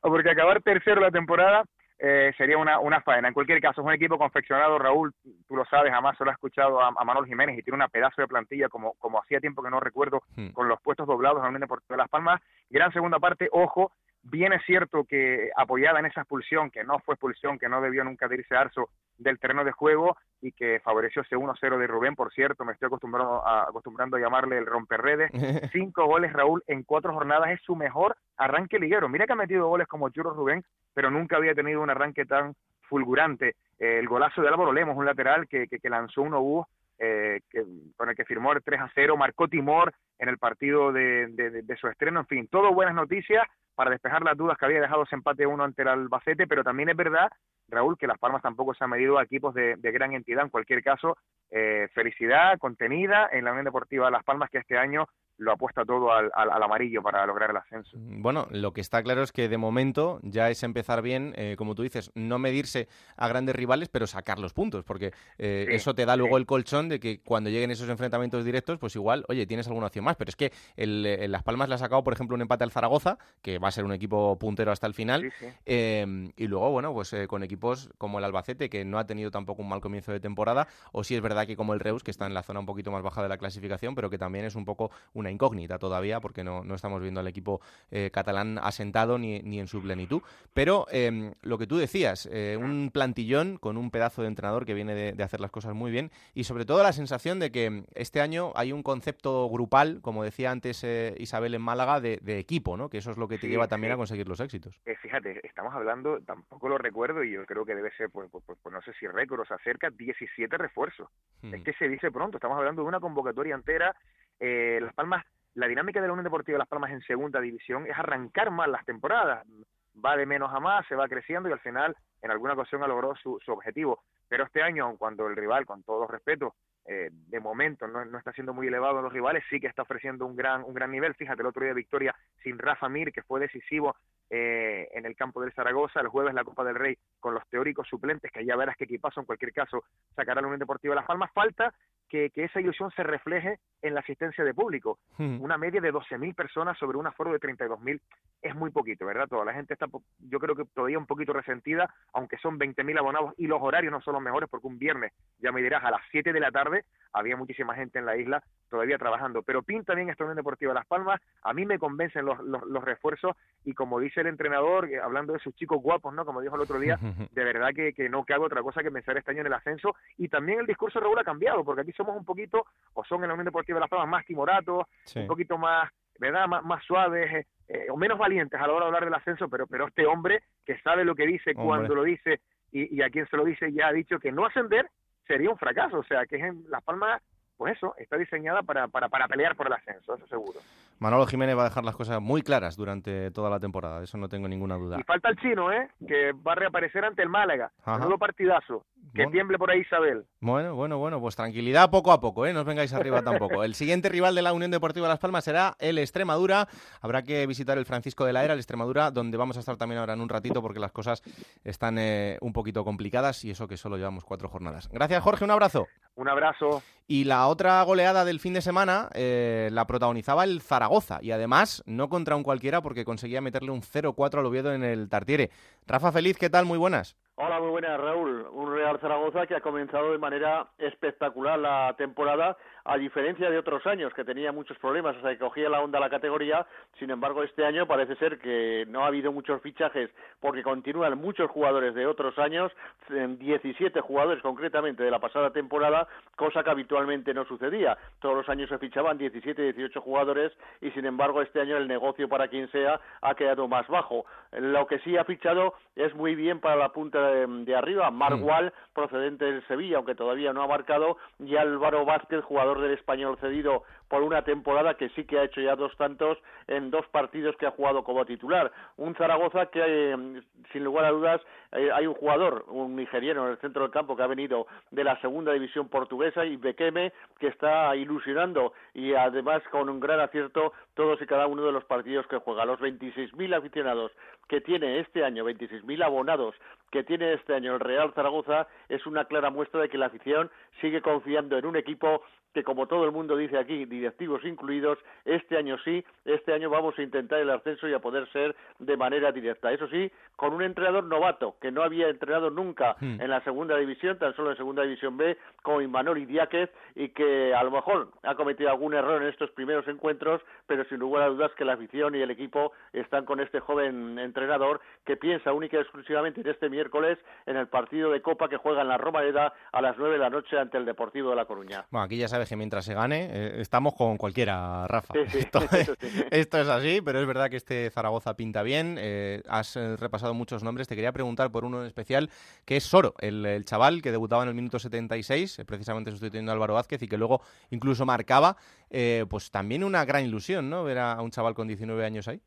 porque acabar tercero la temporada eh, sería una, una faena. En cualquier caso, es un equipo confeccionado, Raúl, tú lo sabes, jamás solo he escuchado a, Manuel Jiménez y tiene una pedazo de plantilla como, como hacía tiempo que no recuerdo, hmm. con los puestos doblados a la Unión Deportiva Las Palmas. Gran segunda parte, ojo, Bien es cierto que apoyada en esa expulsión, que no fue expulsión, que no debió nunca de irse Arzo del terreno de juego y que favoreció ese 1-0 de Rubén, por cierto, me estoy acostumbrando a, acostumbrando a llamarle el romperredes. Cinco goles, Raúl, en cuatro jornadas es su mejor arranque liguero. Mira que ha metido goles como Churro Rubén, pero nunca había tenido un arranque tan fulgurante. Eh, el golazo de Álvaro Lemos, un lateral que, que, lanzó un obús eh, que, con el que firmó el 3 a 0, marcó Timor en el partido de, de, su estreno, en fin, todo buenas noticias para despejar las dudas que había dejado ese empate uno ante el Albacete, pero también es verdad, Raúl, que Las Palmas tampoco se ha medido a equipos de, gran entidad. En cualquier caso, eh, felicidad contenida en la Unión Deportiva Las Palmas, que este año lo apuesta todo al, amarillo para lograr el ascenso. Bueno, lo que está claro es que de momento ya es empezar bien, eh, como tú dices, no medirse a grandes rivales, pero sacar los puntos, porque eh, eso te da luego el colchón de que cuando lleguen esos enfrentamientos directos, pues igual, oye, tienes alguna opción más. Pero es que el, Las Palmas le ha sacado, por ejemplo, un empate al Zaragoza, que va a ser un equipo puntero hasta el final, em, y luego, bueno, pues eh, con equipos como el Albacete, que no ha tenido tampoco un mal comienzo de temporada, o si es verdad que como el Reus, que está en la zona un poquito más baja de la clasificación, pero que también es un poco un incógnita todavía porque no, no estamos viendo al equipo eh, catalán asentado ni, ni, en su plenitud. Pero em, lo que tú decías, eh, un plantillón con un pedazo de entrenador que viene de, hacer las cosas muy bien y sobre todo la sensación de que este año hay un concepto grupal, como decía antes Isabel en Málaga, de, equipo, ¿no? que eso es lo que te lleva también a conseguir los éxitos. fíjate, estamos hablando, tampoco lo recuerdo y yo creo que debe ser, pues, pues, pues, pues no sé si récord o se acerca, 17 refuerzos. Hmm. Es que se dice pronto, estamos hablando de una convocatoria entera eh, Las Palmas, la dinámica de la Unión Deportiva Las Palmas en segunda división es arrancar más las temporadas. Va de menos a más, se va creciendo y al final en alguna ocasión ha logrado su, su objetivo. Pero este año, cuando el rival, con todo respeto, eh, de momento no, no, está siendo muy elevado los rivales, sí que está ofreciendo un gran, un gran nivel. Fíjate, el otro día victoria sin Rafa Mir, que fue decisivo eh, en el campo del Zaragoza, el jueves la Copa del Rey con los teóricos suplentes, que ya verás que equipazo en cualquier caso sacará la Unión Deportiva Las Palmas. Falta que, esa ilusión se refleje en la asistencia de público. Hmm. Una media de 12.000 personas sobre un aforo de 32.000 es muy poquito, ¿verdad? Toda la gente está, yo creo que todavía un poquito resentida, aunque son 20.000 abonados y los horarios no son los mejores porque un viernes, ya me dirás, a las 7 de la tarde había muchísima gente en la isla todavía trabajando. Pero pinta bien esta Unión Deportiva Las Palmas, a mí me convencen los, los, refuerzos y como dice el entrenador, eh, hablando de sus chicos guapos, ¿no? Como dijo el otro día, de verdad que, que no cabe otra cosa que pensar este año en el ascenso y también el discurso de Raúl ha cambiado, porque aquí somos un poquito, o son en la Unión Deportiva Las Palmas más timoratos, un poquito más, ¿verdad? Más, más suaves, eh, eh, o menos valientes a la hora de hablar del ascenso, pero, pero este hombre que sabe lo que dice, cuando lo dice y, y a quien se lo dice, ya ha dicho que no ascender sería un fracaso, o sea, que es en Las Palmas pues eso, está diseñada para, para, para pelear por el ascenso, eso seguro. Manolo Jiménez va a dejar las cosas muy claras durante toda la temporada, eso no tengo ninguna duda. Y falta el chino, ¿eh? Que va a reaparecer ante el Málaga. Nuevo partidazo. Que tiemble por ahí Isabel. Bueno, bueno, bueno, pues tranquilidad poco a poco, ¿eh? No os vengáis arriba tampoco. El siguiente rival de la Unión Deportiva Las Palmas será el Extremadura. Habrá que visitar el Francisco de la Era, el Extremadura, donde vamos a estar también ahora en un ratito porque las cosas están eh, un poquito complicadas y eso que solo llevamos cuatro jornadas. Gracias, Jorge, un abrazo. Un abrazo. Y la otra goleada del fin de semana eh, la protagonizaba el Zaragoza y además no contra un cualquiera porque conseguía meterle un 0-4 al Oviedo en el Tartiere. Rafa Feliz, ¿qué tal? Muy buenas. Hola, muy buenas, Raúl. Un Real Zaragoza que ha comenzado de manera espectacular la temporada, a diferencia de otros años que tenía muchos problemas hasta que cogía la onda la categoría. Sin embargo, este año parece ser que no ha habido muchos fichajes porque continúan muchos jugadores de otros años, 17 jugadores concretamente de la pasada temporada, cosa que habitualmente no sucedía. Todos los años se fichaban 17, 18 jugadores y sin embargo este año el negocio para quien sea ha quedado más bajo. Lo que sí ha fichado es muy bien para la punta de, arriba, Mark Wall, procedente del Sevilla, aunque todavía no ha marcado, y Álvaro Vázquez, jugador del español cedido por una temporada que sí que ha hecho ya dos tantos en dos partidos que ha jugado como titular. Un Zaragoza que, eh, sin lugar a dudas, eh, hay un jugador, un nigeriano en el centro del campo que ha venido de la segunda división portuguesa y Bekeme que está ilusionando y además con un gran acierto todos y cada uno de los partidos que juega. Los 26.000 aficionados que tiene este año, 26.000 abonados que tiene este año el Real Zaragoza es una clara muestra de que la afición sigue confiando en un equipo que como todo el mundo dice aquí, directivos incluidos, este año sí, este año vamos a intentar el ascenso y a poder ser de manera directa. Eso sí, con un entrenador novato, que no había entrenado nunca hmm. en la segunda división, tan solo en segunda división B, como Imanol Idiáquez, y que a lo mejor ha cometido algún error en estos primeros encuentros, pero sin lugar a dudas que la afición y el equipo están con este joven entrenador que piensa única y exclusivamente en este miércoles en el partido de Copa que juega en la Romareda a las nueve de la noche ante el Deportivo de La Coruña. Bueno, aquí ya sabes que mientras se gane, eh, estamos con cualquiera, Rafa. esto, es, así, pero es verdad que este Zaragoza pinta bien. Eh, has eh, repasado muchos nombres. Te quería preguntar por uno en especial, que es Soro, el, chaval que debutaba en el minuto 76, precisamente sustituyendo a Álvaro Vázquez y que luego incluso marcaba. pues también una gran ilusión, ¿no? Ver a un chaval con 19 años ahí.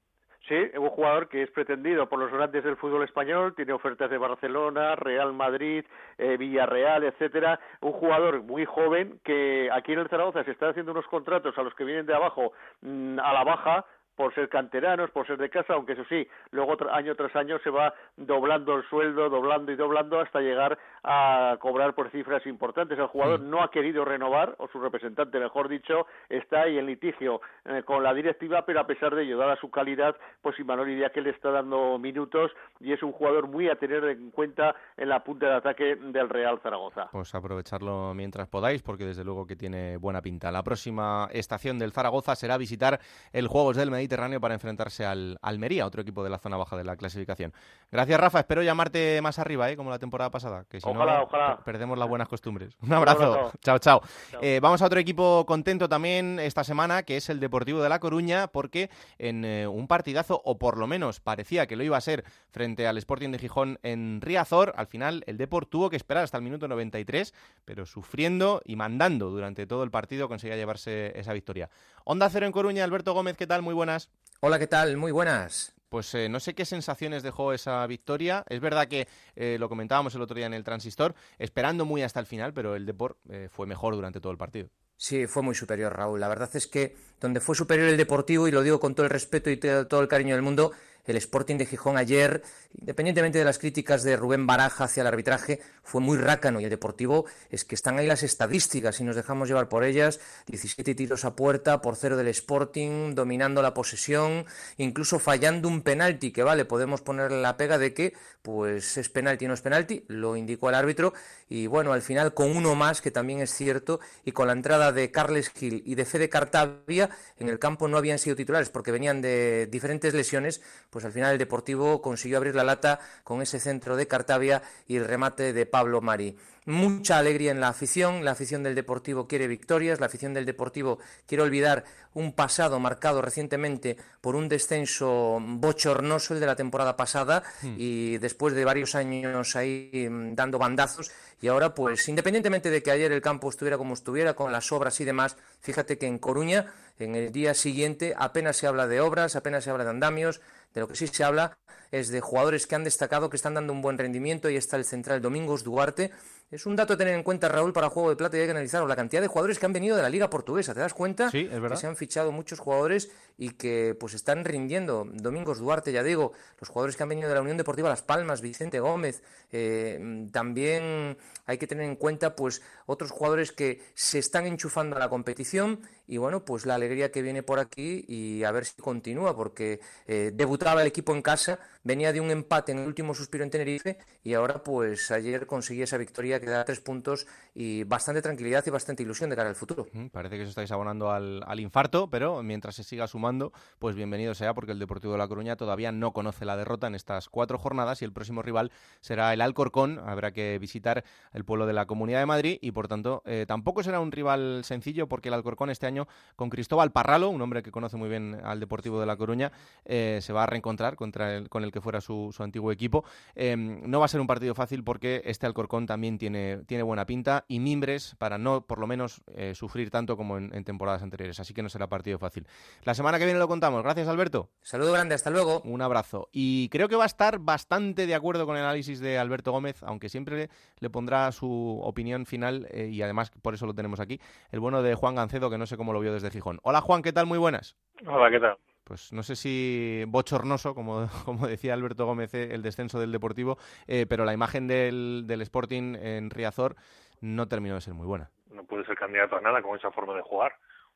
Sí, un jugador que es pretendido por los grandes del fútbol español, tiene ofertas de Barcelona, Real Madrid, eh, Villarreal, etcétera. Un jugador muy joven que aquí en el Zaragoza se está haciendo unos contratos a los que vienen de abajo mm, a la baja por ser canteranos, por ser de casa, aunque eso sí, luego año tras año se va doblando el sueldo, doblando y doblando hasta llegar a cobrar por cifras importantes. El jugador mm. no ha querido renovar, o su representante, mejor dicho, está ahí en litigio eh, con la directiva, pero a pesar de ello, dada su calidad, pues Imanol que le está dando minutos y es un jugador muy a tener en cuenta en la punta de ataque del Real Zaragoza. Pues aprovecharlo mientras podáis, porque desde luego que tiene buena pinta. La próxima estación del Zaragoza será visitar el Juegos del Mediterráneo para enfrentarse al Almería, otro equipo de la zona baja de la clasificación. Gracias, Rafa. Espero llamarte más arriba, ¿eh? como la temporada pasada, que si no perdemos las buenas costumbres. Un abrazo. chao, chao. Eh, vamos a otro equipo contento también esta semana, que es el Deportivo de La Coruña, porque en eh, un partidazo, o por lo menos parecía que lo iba a ser frente al Sporting de Gijón en Riazor, al final el Deport tuvo que esperar hasta el minuto 93, pero sufriendo y mandando durante todo el partido conseguía llevarse esa victoria. Onda Cero en Coruña, Alberto Gómez, ¿qué tal? Muy buenas. Hola, ¿qué tal? Muy buenas. Pues eh, no sé qué sensaciones dejó esa victoria. Es verdad que eh, lo comentábamos el otro día en el Transistor, esperando muy hasta el final, pero el Deport eh, fue mejor durante todo el partido. Sí, fue muy superior, Raúl. La verdad es que donde fue superior el Deportivo, y lo digo con todo el respeto y todo el cariño del mundo, el Sporting de Gijón ayer, independientemente de las críticas de Rubén Baraja hacia el arbitraje, fue muy rácano. Y el Deportivo es que están ahí las estadísticas y nos dejamos llevar por ellas, 17 tiros a puerta por cero del Sporting, dominando la posesión, incluso fallando un penalti que vale, podemos ponerle la pega de que pues es penalti no es penalti, lo indicó el árbitro. Y bueno, al final con uno más que también es cierto y con la entrada de Carles Gil y de Fede Cartavia en el campo no habían sido titulares porque venían de diferentes lesiones, pues al final el Deportivo consiguió abrir la lata con ese centro de Cartavia y el remate de Pablo Mari mucha alegría en la afición, la afición del Deportivo quiere victorias, la afición del Deportivo quiere olvidar un pasado marcado recientemente por un descenso bochornoso el de la temporada pasada hmm. y después de varios años ahí mm, dando bandazos y ahora pues independientemente de que ayer el campo estuviera como estuviera con las obras y demás, fíjate que en Coruña en el día siguiente apenas se habla de obras, apenas se habla de andamios, de lo que sí se habla es de jugadores que han destacado, que están dando un buen rendimiento. Y está el central Domingos Duarte es un dato a tener en cuenta, Raúl, para Juego de Plata y hay que analizarlo. La cantidad de jugadores que han venido de la Liga Portuguesa, ¿te das cuenta? Sí, es verdad. Que se han fichado muchos jugadores y que pues están rindiendo. Domingos Duarte, ya digo, los jugadores que han venido de la Unión Deportiva Las Palmas, Vicente Gómez. Eh, también hay que tener en cuenta pues otros jugadores que se están enchufando a la competición y bueno, pues la alegría que viene por aquí y a ver si continúa, porque eh, debutaba el equipo en casa, venía de un empate en el último suspiro en Tenerife y ahora pues ayer conseguía esa victoria que da tres puntos y bastante tranquilidad y bastante ilusión de cara al futuro. Parece que os estáis abonando al, al infarto, pero mientras se siga sumando, pues bienvenido sea porque el Deportivo de La Coruña todavía no conoce la derrota en estas cuatro jornadas y el próximo rival será el Alcorcón, habrá que visitar el pueblo de la Comunidad de Madrid y por tanto eh, tampoco será un rival sencillo porque el Alcorcón este año con Cristóbal Parralo, un hombre que conoce muy bien al Deportivo de La Coruña, eh, se va a reencontrar contra el, con el que fuera su, antiguo equipo. Em, no va a ser un partido fácil porque este Alcorcón también tiene, tiene buena pinta y mimbres para no, por lo menos, eh, sufrir tanto como en, temporadas anteriores. Así que no será partido fácil. La semana que viene lo contamos. Gracias, Alberto. Saludo grande, hasta luego. Un abrazo. Y creo que va a estar bastante de acuerdo con el análisis de Alberto Gómez, aunque siempre le, pondrá su opinión final eh, y además por eso lo tenemos aquí. El bueno de Juan Gancedo, que no sé cómo lo vio desde Gijón. Hola Juan, ¿qué tal? Muy buenas. Hola, ¿qué tal? Pues no sé si bochornoso, como, como decía Alberto Gómez, eh, el descenso del Deportivo, eh, pero la imagen del, del Sporting en Riazor no terminó de ser muy buena. No puede ser candidato a nada con esa forma de jugar.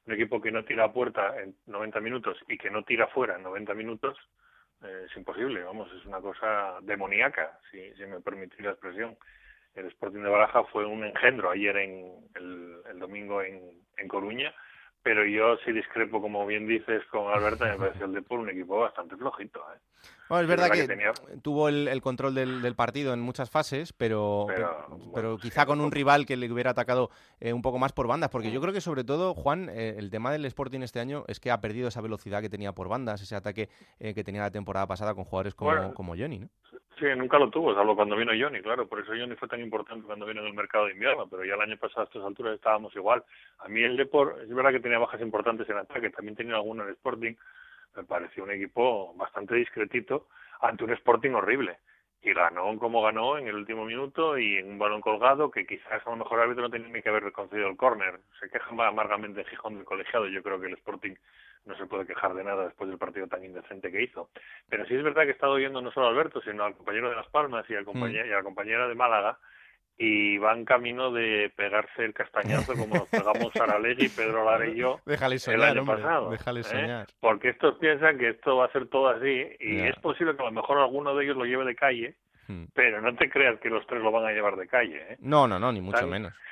Un equipo que no tira a puerta en 90 minutos y que no tira fuera en 90 minutos eh, es imposible, vamos, es una cosa demoníaca, si, me permitís la expresión. El Sporting de Baraja fue un engendro ayer en el, el domingo en, en Coruña pero yo sí discrepo, como bien dices, con Alberto, me pareció el Depor un equipo bastante flojito. ¿eh? Es verdad, que, tuvo el, control del, partido en muchas fases, pero, pero, quizá con un rival que le hubiera atacado eh, un poco más por bandas, porque yo creo que sobre todo, Juan, eh, el tema del Sporting este año es que ha perdido esa velocidad que tenía por bandas, ese ataque eh, que tenía la temporada pasada con jugadores como, como Johnny, ¿no? Sí, nunca lo tuvo, salvo cuando vino Johnny, claro. Por eso Johnny fue tan importante cuando vino en el mercado de invierno, pero ya el año pasado a estas alturas estábamos igual. A mí el Depor, es verdad que tenía bajas importantes en ataque, también tenía alguna en el Sporting, me pareció un equipo bastante discretito ante un Sporting horrible. Y ganó como ganó en el último minuto y en un balón colgado que quizás a lo mejor el árbitro no tenía ni que haber concedido el córner. Se queja amargamente Gijón del colegiado. Yo creo que el Sporting no se puede quejar de nada después del partido tan indecente que hizo. Pero sí es verdad que he estado oyendo no solo a Alberto, sino al compañero de Las Palmas y, al compañero, mm. y a la compañera de Málaga, y van camino de pegarse el castañazo como nos pegamos Saralegui, Pedro Lara y yo el año pasado. Déjale ¿eh? soñar. Porque estos piensan que esto va a ser todo así y es posible que a lo mejor alguno de ellos lo lleve de calle, hmm. pero no te creas que los tres lo van a llevar de calle. ¿eh? No, no, no, ni mucho menos.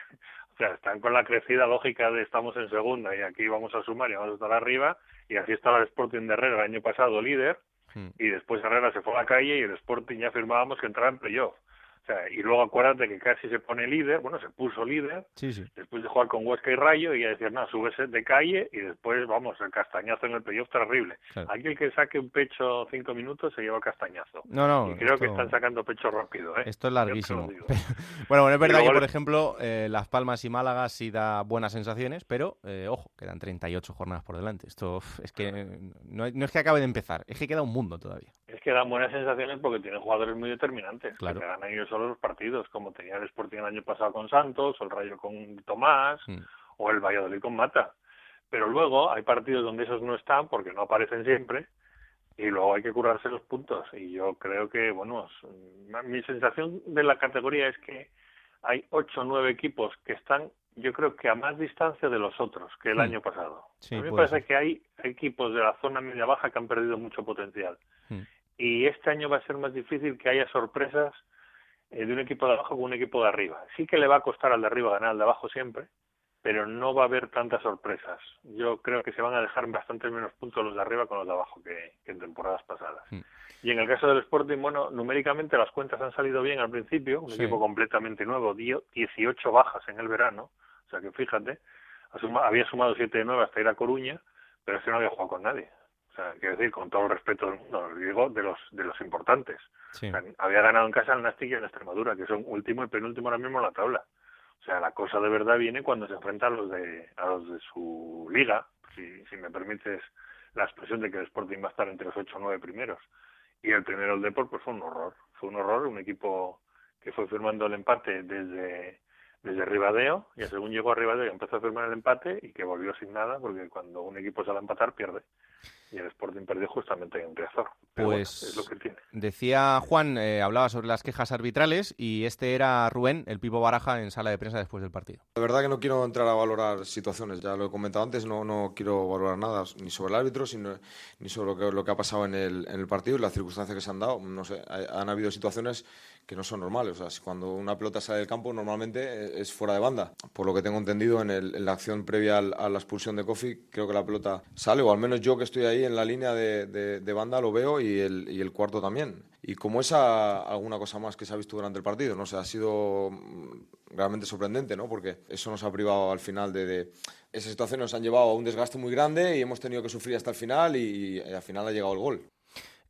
O sea, están con la crecida lógica de estamos en segunda y aquí vamos a sumar y vamos a estar arriba y así estaba el Sporting de Herrera el año pasado líder hmm. y después Herrera se fue a la calle y el Sporting ya firmábamos que entraba en playoff. O sea, y luego acuérdate que casi se pone líder, bueno, se puso líder, después de jugar con Huesca y Rayo, y ya decir, no, súbese de calle, y después, vamos, el castañazo en el playoff terrible. Aquí el que saque un pecho cinco minutos se lleva castañazo. No, no. Y creo que están sacando pecho rápido, ¿eh? Esto es larguísimo. bueno, bueno, es verdad que, por ejemplo, eh, Las Palmas y Málaga sí da buenas sensaciones, pero, eh, ojo, quedan 38 jornadas por delante. Esto es que no, es que acabe de empezar, es que queda un mundo todavía. Es que dan buenas sensaciones porque tienen jugadores muy determinantes. Claro. Que ganan ellos solo los partidos, como tenía el Sporting el año pasado con Santos, o el Rayo con Tomás, mm. o el Valladolid con Mata. Pero luego hay partidos donde esos no están porque no aparecen siempre y luego hay que curarse los puntos. Y yo creo que, bueno, mi sensación de la categoría es que hay ocho o nueve equipos que están, yo creo que a más distancia de los otros que el hmm. año pasado. a mí me parece que hay equipos de la zona media-baja que han perdido mucho potencial. Hmm. Y este año va a ser más difícil que haya sorpresas eh, de un equipo de abajo con un equipo de arriba. Sí que le va a costar al de arriba ganar al de abajo siempre, pero no va a haber tantas sorpresas. Yo creo que se van a dejar bastante menos puntos los de arriba con los de abajo que, en temporadas pasadas. Hmm. Y en el caso del Sporting, bueno, numéricamente las cuentas han salido bien al principio, un equipo completamente nuevo, dio 18 bajas en el verano, o sea que fíjate, había sumado 7 de 9 hasta ir a Coruña, pero es que no había jugado con nadie. O sea, quiero decir, con todo el respeto del mundo, digo de los, de los importantes. había ganado en casa el Nastic y en Extremadura, que son último y penúltimo ahora mismo en la tabla. O sea, la cosa de verdad viene cuando se enfrenta a los de, a los de su liga, si, si me permites la expresión de que el Sporting va a estar entre los ocho o nueve primeros. Y el primero, el Deport, pues fue un horror. Fue un horror, un equipo que fue firmando el empate desde, desde Ribadeo, y según llegó a Ribadeo empezó a firmar el empate y que volvió sin nada, porque cuando un equipo sale a empatar, pierde y el Sporting perdió justamente en Riazor. pues es lo que tiene. decía Juan, eh, hablaba sobre las quejas arbitrales y este era Rubén, el Pipo Baraja, en sala de prensa después del partido. De verdad que no quiero entrar a valorar situaciones, ya lo he comentado antes, no, no quiero valorar nada ni sobre el árbitro sino, ni sobre lo que, lo que ha pasado en el, en el partido y las circunstancias que se han dado. No sé, han habido situaciones que no son normales. O sea, cuando una pelota sale del campo normalmente es fuera de banda. Por lo que tengo entendido en, la acción previa a la expulsión de Kofi, creo que la pelota sale, o al menos yo que estoy ahí en la línea de, banda lo veo y el, y cuarto también. Y como esa, alguna cosa más que se ha visto durante el partido, no sé, ha sido mm, realmente sorprendente, ¿no? Porque eso nos ha privado al final de, esas situaciones nos han llevado a un desgaste muy grande y hemos tenido que sufrir hasta el final y al final ha llegado el gol.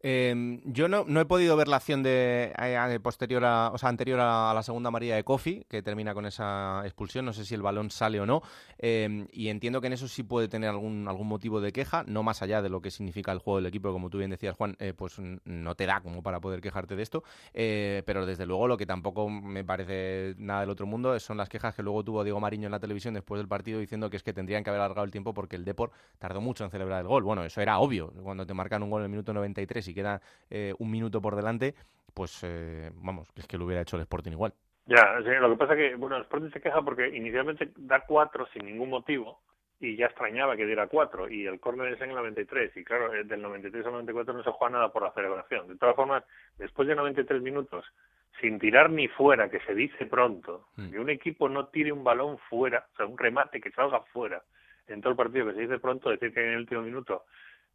Em, yo no, no, he podido ver la acción de, eh, posterior o sea, anterior a, la segunda María de Kofi, que termina con esa expulsión. No sé si el balón sale o no. Em, y entiendo que en eso sí puede tener algún, algún motivo de queja, no más allá de lo que significa el juego del equipo, como tú bien decías, Juan, eh, pues no te da como para poder quejarte de esto. Eh, pero desde luego lo que tampoco me parece nada del otro mundo son las quejas que luego tuvo Diego Mariño en la televisión después del partido diciendo que es que tendrían que haber alargado el tiempo porque el Depor tardó mucho en celebrar el gol. Bueno, eso era obvio. Cuando te marcan un gol en el minuto 93 y queda eh, un minuto por delante, pues eh, vamos, que es que lo hubiera hecho el Sporting igual. Ya, lo que pasa que, bueno, el Sporting se queja porque inicialmente da cuatro sin ningún motivo y ya extrañaba que diera cuatro y el córner es en el 93 y claro, eh, del 93 al 94 no se juega nada por la celebración. De todas formas, después de 93 minutos, sin tirar ni fuera, que se dice pronto, mm. que un equipo no tire un balón fuera, o sea, un remate que salga fuera en todo el partido, que se dice pronto, decir que en el último minuto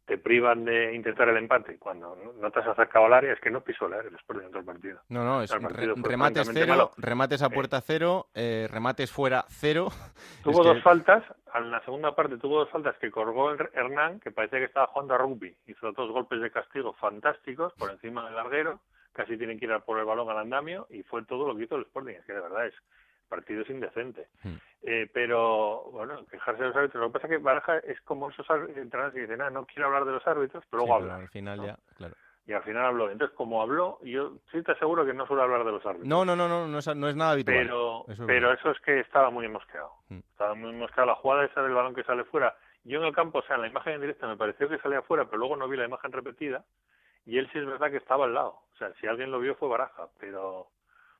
te privan de intentar el empate cuando no te has acercado al área, es que no pisó el área después de todo el partido. No, no, es remates cero, remates a puerta cero, eh, remates fuera cero. Tuvo dos faltas, en la segunda parte tuvo dos faltas que colgó Hernán, que parecía que estaba jugando a rugby. Hizo dos golpes de castigo fantásticos por encima del larguero, casi tienen que ir a por el balón al andamio, y fue todo lo que hizo el Sporting. Es que de verdad es partido es indecente. Hmm. Eh, pero, bueno, quejarse de los árbitros. Lo que pasa es que Baraja es como esos entrenadores que dicen, ah, no quiero hablar de los árbitros, pero luego habla. Al final ya, claro. Y al final habló. Entonces, como habló, yo sí te aseguro que no suele hablar de los árbitros. No, no, no, no, no es, no es nada habitual. Pero eso es, pero eso es que estaba muy mosqueado. Hmm. Estaba muy mosqueado. La jugada esa del balón que sale fuera. Yo en el campo, o sea, en la imagen en directa me pareció que salía fuera, pero luego no vi la imagen repetida. Y él sí es verdad que estaba al lado. O sea, si alguien lo vio fue Baraja, pero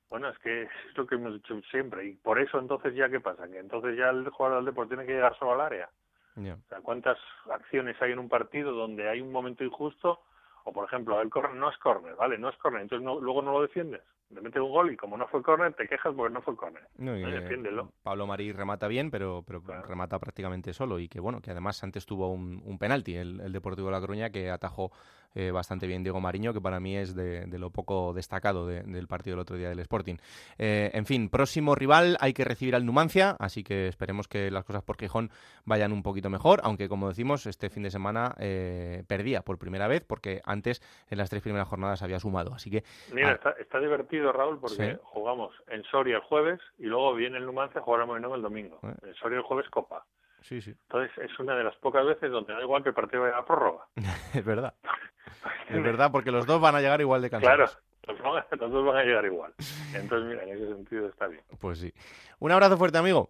bueno, es que es lo que hemos dicho siempre. Y por eso entonces ya qué pasa, que entonces ya el jugador del deporte tiene que llegar solo al área. O sea, ¿cuántas acciones hay en un partido donde hay un momento injusto? O por ejemplo, el corner no es corner, ¿vale? No es corner, entonces no, luego no lo defiendes le mete un gol y como no fue córner te quejas porque no fue córner. No, Pablo Marí remata bien, pero, pero remata prácticamente solo y que bueno, que además antes tuvo un, un penalti el, el, Deportivo de La Coruña que atajó eh, bastante bien Diego Mariño, que para mí es de, lo poco destacado del partido del otro día del Sporting. Eh, en fin, próximo rival hay que recibir al Numancia, así que esperemos que las cosas por Quijón vayan un poquito mejor, aunque como decimos, este fin de semana eh, perdía por primera vez porque antes en las tres primeras jornadas había sumado, así que... Mira, está, está divertido Raúl, porque jugamos en Soria el jueves y luego viene el Numancia a jugar a Molinón el domingo. Eh. En Soria el jueves Copa. Sí, sí. Entonces es una de las pocas veces donde da igual que el partido vaya a prórroga. es verdad. es verdad, porque los dos van a llegar igual de cansados. Claro, los dos van a llegar igual. Entonces, mira, en ese sentido está bien. Pues sí. Un abrazo fuerte, amigo.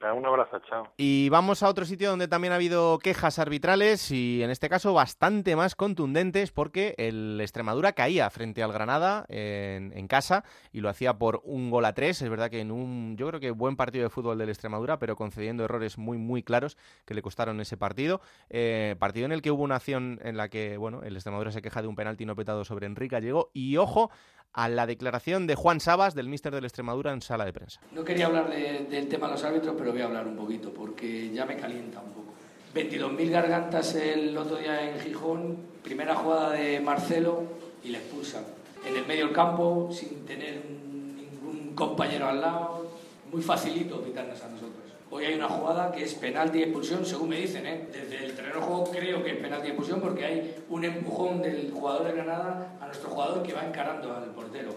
Un abrazo, chao. Y vamos a otro sitio donde también ha habido quejas arbitrales y en este caso bastante más contundentes porque el Extremadura caía frente al Granada en, casa y lo hacía por un gol a tres. Es verdad que en un, yo creo que buen partido de fútbol del Extremadura, pero concediendo errores muy, muy claros que le costaron ese partido. Eh, partido en el que hubo una acción en la que, bueno, el Extremadura se queja de un penalti no petado sobre Enrique Gallego y ojo a la declaración de Juan Sabas, del míster del Extremadura, en sala de prensa. No quería hablar del tema de los árbitros, pero voy a hablar un poquito, porque ya me calienta un poco. 22.000 gargantas el otro día en Gijón, primera jugada de Marcelo y le expulsan. En el medio del campo, sin tener ningún compañero al lado, muy facilito quitarnos a nosotros. Hoy hay una jugada que es penalti y expulsión, según me dicen. ¿eh? Desde el terreno de juego creo que es penalti y expulsión porque hay un empujón del jugador de Granada a nuestro jugador que va encarando al portero.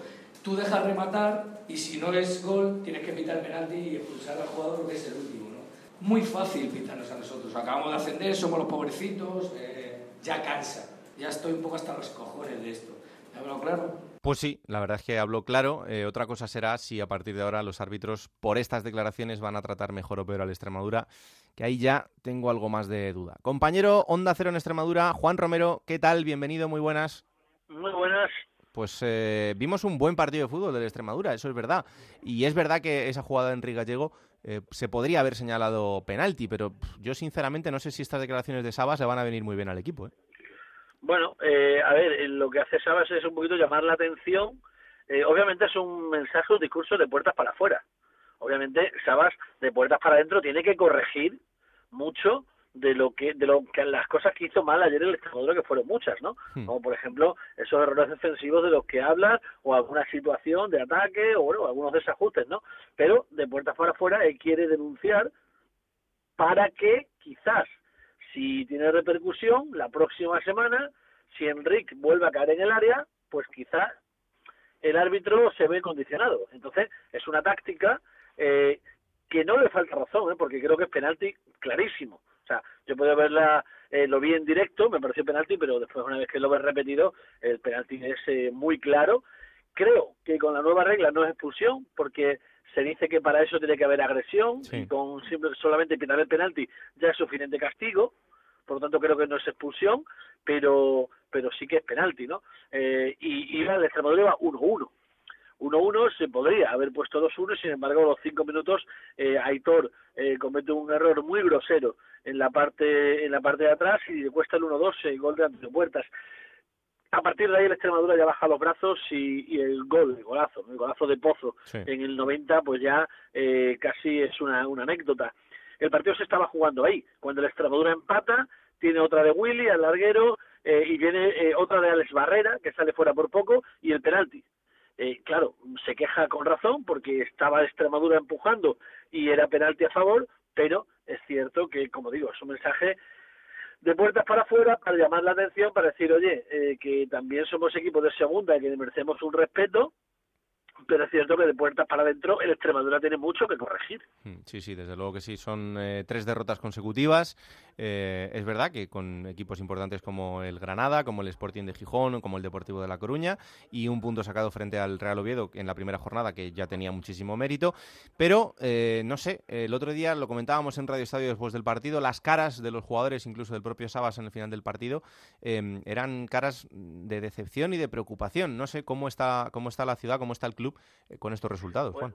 Tú dejas rematar y si no es gol tienes que pitar el penalti y expulsar al jugador que es el último. ¿no? Muy fácil pitarnos a nosotros. Acabamos de ascender, somos los pobrecitos, eh, ya cansa. Ya estoy un poco hasta los cojones de esto. ¿Me hablo claro? Pues sí, la verdad es que habló claro. Eh, otra cosa será si a partir de ahora los árbitros, por estas declaraciones, van a tratar mejor o peor al Extremadura, que ahí ya tengo algo más de duda. Compañero Onda Cero en Extremadura, Juan Romero, ¿qué tal? Bienvenido, muy buenas. Muy buenas. Pues eh, vimos un buen partido de fútbol del Extremadura, eso es verdad. Y es verdad que esa jugada de Enrique Gallego eh, se podría haber señalado penalti, pero yo sinceramente no sé si estas declaraciones de Sabas le van a venir muy bien al equipo. ¿eh? Bueno, eh, a ver, lo que hace Sabas es un poquito llamar la atención. Eh, obviamente es un mensaje, un discurso de puertas para afuera. Obviamente Sabas de puertas para adentro tiene que corregir mucho de lo que de lo que las cosas que hizo mal ayer el Extremadura que fueron muchas no hmm. como por ejemplo esos errores defensivos de los que habla o alguna situación de ataque o bueno algunos desajustes no pero de puertas para afuera él quiere denunciar para que quizás si tiene repercusión, la próxima semana, si Enrique vuelve a caer en el área, pues quizá el árbitro se ve condicionado. Entonces, es una táctica eh, que no le falta razón, ¿eh? porque creo que es penalti clarísimo. O sea, yo puedo verla, eh, lo vi en directo, me pareció penalti, pero después, una vez que lo ves repetido, el penalti es eh, muy claro. Creo que con la nueva regla no es expulsión, porque se dice que para eso tiene que haber agresión y con simple, solamente pitar el penalti ya es suficiente castigo por lo tanto creo que no es expulsión pero pero sí que es penalti no eh, y, y el Extremadura iba 1-1 1-1 se podría haber puesto 2-1 sin embargo a los cinco minutos eh, Aitor eh, comete un error muy grosero en la parte en la parte de atrás y le cuesta el 1-2 el gol de Antonio Puertas a partir de ahí el Extremadura ya baja los brazos y, el gol, el golazo, el golazo de Pozo en el 90, pues ya eh, casi es una, una anécdota. El partido se estaba jugando ahí, cuando el Extremadura empata, tiene otra de Willy al larguero eh, y viene eh, otra de Alex Barrera, que sale fuera por poco, y el penalti. Eh, claro, se queja con razón porque estaba Extremadura empujando y era penalti a favor, pero es cierto que, como digo, es un mensaje de puertas para afuera para llamar la atención, para decir, oye, eh, que también somos equipos de segunda y que merecemos un respeto pero es cierto que de puertas para adentro el Extremadura tiene mucho que corregir. Mm, sí, sí, desde luego que sí. Son eh, tres derrotas consecutivas. Eh, es verdad que con equipos importantes como el Granada, como el Sporting de Gijón, como el Deportivo de La Coruña, y un punto sacado frente al Real Oviedo en la primera jornada, que ya tenía muchísimo mérito. Pero, eh, no sé, el otro día lo comentábamos en Radio Estadio después del partido, las caras de los jugadores, incluso del propio Sabas en el final del partido, eran caras de decepción y de preocupación. No sé cómo está, cómo está la ciudad, cómo está el club eh, con estos resultados, Juan.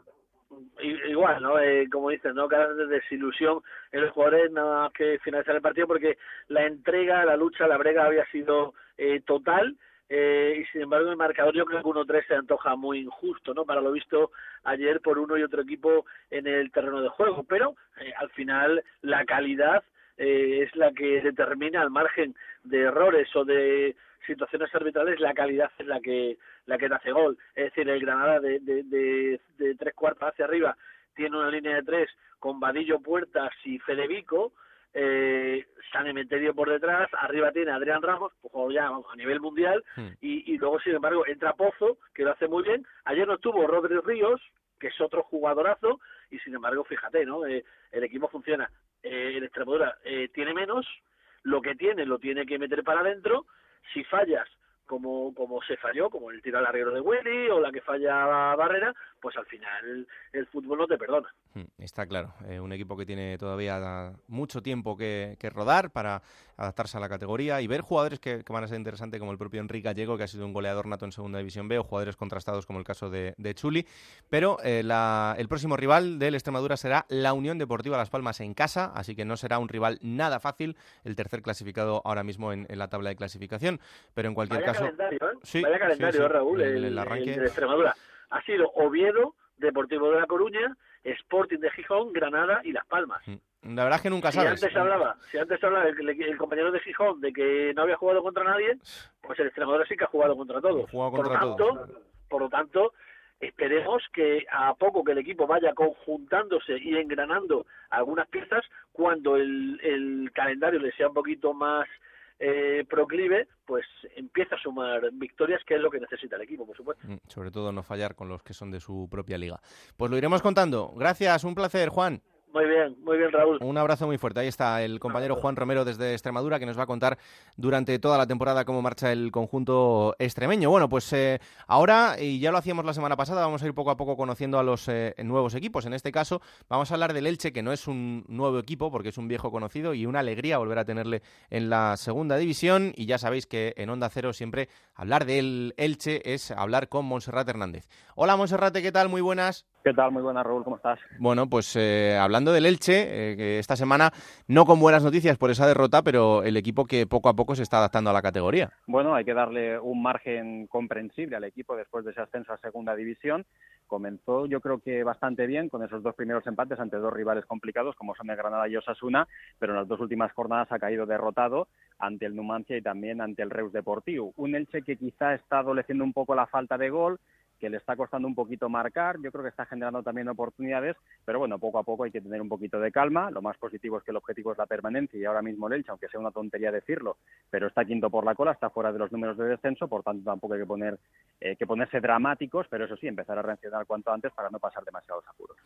igual, ¿no? Eh, como dices, ¿no? Cada de desilusión en los jugadores nada más que finalizar el partido porque la entrega, la lucha, la brega había sido eh, total eh, y sin embargo el marcador yo creo que 1-3 se antoja muy injusto, ¿no? Para lo visto ayer por uno y otro equipo en el terreno de juego, pero al final la calidad es la que determina al margen de errores o de situaciones arbitrales la calidad es la que la que te hace gol es decir el Granada de, de, de, tres cuartos hacia arriba tiene una línea de tres con Vadillo Puertas y Federico eh, San Emeterio por detrás, arriba tiene Adrián Ramos, pues ya a nivel mundial, hmm. y, y, luego, sin embargo, entra Pozo, que lo hace muy bien. Ayer no estuvo Rodri Ríos, que es otro jugadorazo, y sin embargo, fíjate, ¿no? Eh, el equipo funciona. Eh, el Extremadura eh, tiene menos, lo que tiene lo tiene que meter para adentro, si fallas, como, como se falló, como el tiro al larguero de Willy o la que falla Barrera, pues al final el fútbol no te perdona. Hmm, está claro, eh, un equipo que tiene todavía mucho tiempo que, rodar para adaptarse a la categoría y ver jugadores que, van a ser interesantes como el propio Enrique Gallego, que ha sido un goleador nato en Segunda División B, o jugadores contrastados como el caso de, Chuli. Pero eh, el próximo rival del Extremadura será la Unión Deportiva Las Palmas en casa, así que no será un rival nada fácil, el tercer clasificado ahora mismo en, la tabla de clasificación. Pero en cualquier caso... Calendario, ¿eh? Vaya calendario, Raúl, el, arranque... de Extremadura. Ha sido Oviedo, Deportivo de La Coruña, Sporting de Gijón, Granada y Las Palmas. Mm, la verdad es que nunca sabes. Si antes hablaba, si antes hablaba el, compañero de Gijón de que no había jugado contra nadie, pues el Extremadura sí que ha jugado contra todos. por, lo tanto, por lo tanto, esperemos que a poco que el equipo vaya conjuntándose y engranando algunas piezas, cuando el, el calendario le sea un poquito más eh, proclive, pues empieza a sumar victorias, que es lo que necesita el equipo, por supuesto. Mm, sobre todo no fallar con los que son de su propia liga. Pues lo iremos contando. Gracias, un placer, Juan. Muy bien, muy bien, Raúl. Un abrazo muy fuerte. Ahí está el compañero Juan Romero desde Extremadura que nos va a contar durante toda la temporada cómo marcha el conjunto extremeño. Bueno, pues eh, ahora, y ya lo hacíamos la semana pasada, vamos a ir poco a poco conociendo a los eh, nuevos equipos. En este caso, vamos a hablar del Elche, que no es un nuevo equipo porque es un viejo conocido y una alegría volver a tenerle en la segunda división. Y ya sabéis que en Onda Cero siempre hablar del Elche es hablar con Monserrat Hernández. Hola, Monserrate, ¿qué tal? Muy buenas. ¿Qué tal? Muy buenas, Raúl, ¿cómo estás? Bueno, pues eh, hablando del Elche, eh, que esta semana no con buenas noticias por esa derrota, pero el equipo que poco a poco se está adaptando a la categoría. Bueno, hay que darle un margen comprensible al equipo después de ese ascenso a segunda división. Comenzó yo creo que bastante bien con esos dos primeros empates ante dos rivales complicados como son el Granada y Osasuna, pero en las dos últimas jornadas ha caído derrotado ante el Numancia y también ante el Reus Deportivo. Un Elche que quizá está adoleciendo un poco la falta de gol, que le está costando un poquito marcar, yo creo que está generando también oportunidades, pero bueno, poco a poco hay que tener un poquito de calma, lo más positivo es que el objetivo es la permanencia y ahora mismo el Elche, aunque sea una tontería decirlo, pero está quinto por la cola, está fuera de los números de descenso, por tanto tampoco hay que poner eh, que ponerse dramáticos, pero eso sí, empezar a reaccionar cuanto antes para no pasar demasiados apuros.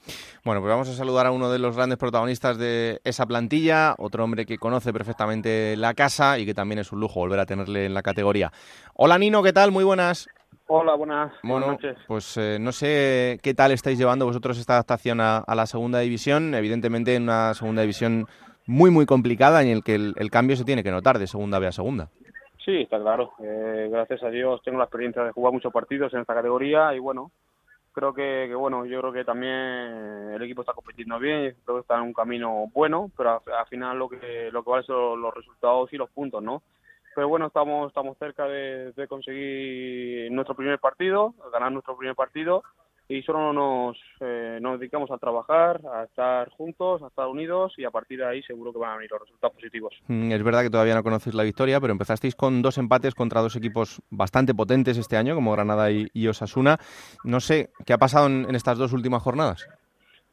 Bueno, pues vamos a saludar a uno de los grandes protagonistas de esa plantilla, otro hombre que conoce perfectamente la casa y que también es un lujo volver a tenerle en la categoría. Hola Nino, ¿qué tal? Muy buenas. Hola, buenas, noches. Pues eh, no sé qué tal estáis llevando vosotros esta adaptación a, la segunda división. Evidentemente, en una segunda división muy, muy complicada en el que el, cambio se tiene que notar de segunda B a segunda. Sí, está claro. Eh, gracias a Dios tengo la experiencia de jugar muchos partidos en esta categoría y bueno, creo que, bueno, yo creo que también el equipo está compitiendo bien, creo que está en un camino bueno, pero al, final lo que lo que vale son los resultados y los puntos, ¿no? Pero bueno, estamos, estamos cerca de, conseguir nuestro primer partido, ganar nuestro primer partido y solo nos, eh, nos dedicamos a trabajar, a estar juntos, a estar unidos y a partir de ahí seguro que van a venir los resultados positivos. Mm, es verdad que todavía no conocéis la victoria, pero empezasteis con dos empates contra dos equipos bastante potentes este año, como Granada y, Osasuna. No sé, ¿qué ha pasado en, estas dos últimas jornadas?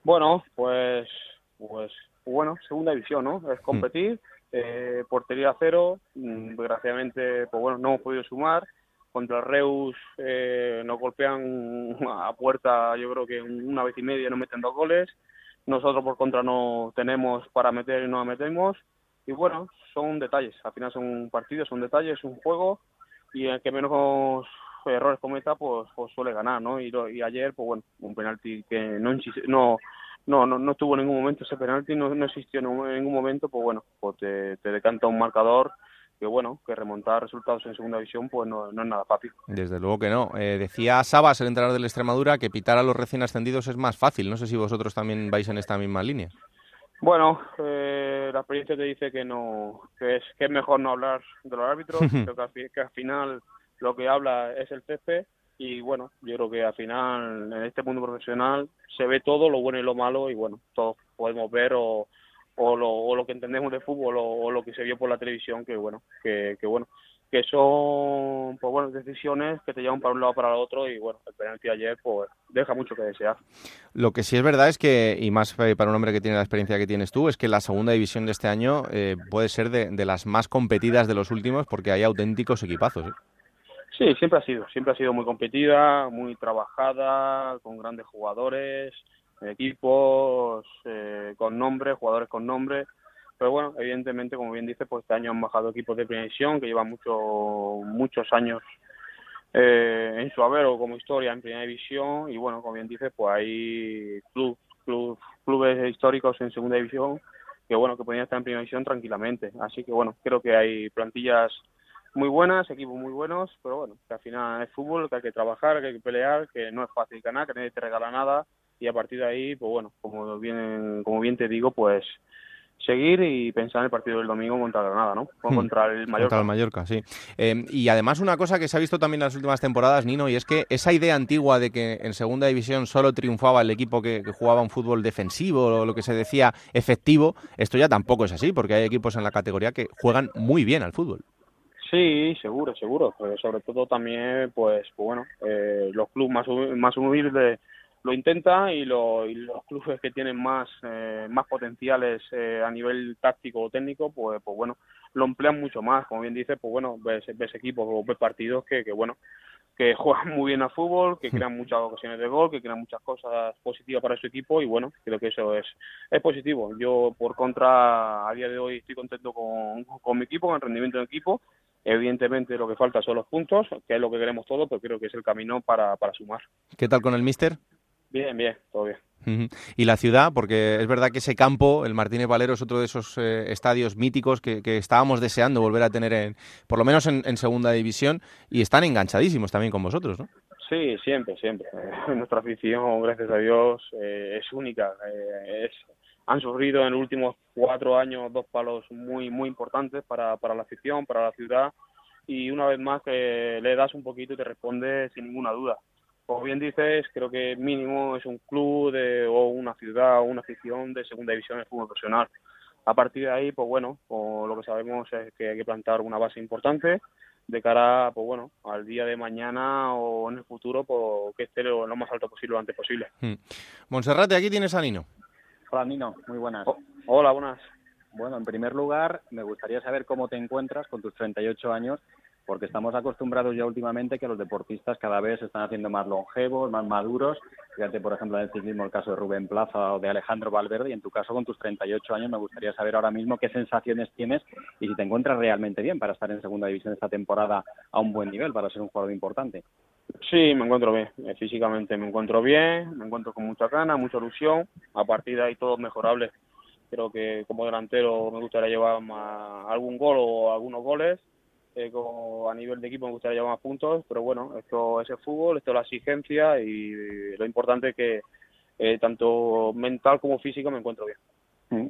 Bueno, pues, pues bueno, segunda división, ¿no? Es competir. Eh, portería cero, mm, desgraciadamente, pues bueno, no hemos podido sumar. Contra Reus eh, nos golpean a puerta, yo creo que una vez y media nos meten dos goles. Nosotros por contra no tenemos para meter y no metemos. Y bueno, son detalles. Al final son partidos, son detalles, un juego. Y el que menos errores cometa, pues, pues suele ganar, ¿no? Y, y ayer, pues bueno, un penalti que no, no no, no, no estuvo en ningún momento ese penalti, no, no existió en ningún momento, pues bueno, pues te, decanta un marcador que bueno, que remontar resultados en segunda división pues no, es nada fácil. Desde luego que no. Eh, decía Sabas, el entrenador del Extremadura, que pitar a los recién ascendidos es más fácil. No sé si vosotros también vais en esta misma línea. Bueno, eh, la experiencia te dice que no, que es, que es mejor no hablar de los árbitros, que, que al final lo que habla es el césped y bueno, yo creo que al final en este mundo profesional se ve todo, lo bueno y lo malo, y bueno, todos podemos ver o, o, lo, o lo que entendemos de fútbol o, lo que se vio por la televisión, que bueno, que, que bueno, que son pues bueno decisiones que te llevan para un lado para el otro y bueno el penalti ayer pues deja mucho que desear lo que sí es verdad es que y más eh, para un hombre que tiene la experiencia que tienes tú es que la segunda división de este año eh, puede ser de, de, las más competidas de los últimos porque hay auténticos equipazos ¿eh? Sí, siempre ha sido, siempre ha sido muy competida, muy trabajada, con grandes jugadores, equipos eh, con nombre, jugadores con nombre. Pero bueno, evidentemente, como bien dice, pues este año han bajado equipos de primera división que llevan mucho, muchos años eh, en su haber o como historia en primera división y bueno, como bien dice, pues hay club, club, clubes históricos en segunda división que bueno, que podrían estar en primera división tranquilamente. Así que bueno, creo que hay plantillas muy buenas, equipos muy buenos, pero bueno, que al final es fútbol, que hay que trabajar, que hay que pelear, que no es fácil ganar, que nadie te regala nada y a partir de ahí, pues bueno, como bien, como bien te digo, pues seguir y pensar en el partido del domingo contra Granada, ¿no? Hmm. contra el Mallorca. Contra el Mallorca, sí. Eh, y además una cosa que se ha visto también en las últimas temporadas, Nino, y es que esa idea antigua de que en segunda división solo triunfaba el equipo que, jugaba un fútbol defensivo o lo que se decía efectivo, esto ya tampoco es así, porque hay equipos en la categoría que juegan muy bien al fútbol. Sí, seguro, seguro. Pero sobre todo también, pues, pues bueno, eh, los clubes más, más humildes lo intenta y, los clubes que tienen más eh, más potenciales eh, a nivel táctico o técnico pues pues bueno lo emplean mucho más como bien dice pues bueno ves, ves equipos o ves partidos que, que bueno que juegan muy bien al fútbol que crean muchas ocasiones de gol que crean muchas cosas positivas para su equipo y bueno creo que eso es es positivo yo por contra a día de hoy estoy contento con, con mi equipo con el rendimiento del equipo Evidentemente lo que falta son los puntos, que es lo que queremos todos, pero creo que es el camino para, para sumar. ¿Qué tal con el míster? Bien, bien, todo bien. Y la ciudad, porque es verdad que ese campo, el Martínez Valero, es otro de esos eh, estadios míticos que, estábamos deseando volver a tener, en, por lo menos en, segunda división, y están enganchadísimos también con vosotros, ¿no? Sí, siempre, siempre. nuestra afición, gracias a Dios, eh, es única. Eh, es, han sufrido en los últimos cuatro años dos palos muy, muy importantes para, para la afición, para la ciudad, y una vez más que le das un poquito y te responde sin ninguna duda como bien dices, creo que mínimo es un club de, o una ciudad o una afición de segunda división de fútbol profesional. A partir de ahí, pues bueno, pues lo que sabemos es que hay que plantar una base importante de cara, pues bueno, al día de mañana o en el futuro, pues que esté lo, más alto posible lo antes posible. Hmm. Monserrate, aquí tienes a Nino. Hola Nino, muy buenas. hola, buenas. Bueno, en primer lugar, me gustaría saber cómo te encuentras con tus 38 años porque estamos acostumbrados ya últimamente que los deportistas cada vez se están haciendo más longevos, más maduros. Fíjate, por ejemplo, en el ciclismo el caso de Rubén Plaza o de Alejandro Valverde, y en tu caso con tus 38 años me gustaría saber ahora mismo qué sensaciones tienes y si te encuentras realmente bien para estar en segunda división esta temporada a un buen nivel, para ser un jugador importante. Sí, me encuentro bien, eh, físicamente me encuentro bien, me encuentro con mucha gana, mucha ilusión, a partir de ahí todo mejorable. Creo que como delantero me gustaría llevar algún gol o algunos goles eh, a nivel de equipo me gustaría llevar más puntos, pero bueno, esto es el fútbol, esto es la exigencia y lo importante es que eh, tanto mental como físico me encuentro bien.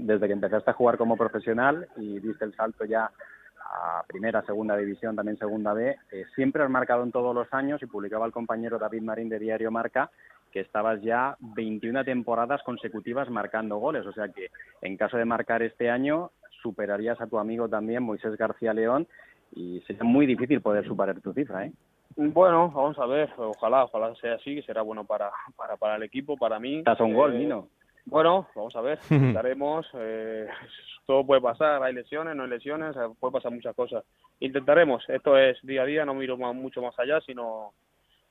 Desde que empezaste a jugar como profesional y diste el salto ya a primera, segunda división, también segunda B, eh, siempre has marcado en todos los años y publicaba el compañero David Marín de Diario Marca que estabas ya 21 temporadas consecutivas marcando goles, o sea que en caso de marcar este año superarías a tu amigo también Moisés García León y sería muy difícil poder superar tu cifra, ¿eh? Bueno, vamos a ver, ojalá, ojalá sea así, que será bueno para, para, para el equipo, para mí. Estás un gol, Nino. Eh, bueno, vamos a ver, intentaremos, eh, todo puede pasar, hay lesiones, no hay lesiones, puede pasar muchas cosas. Intentaremos, esto es día a día, no miro mucho más allá, sino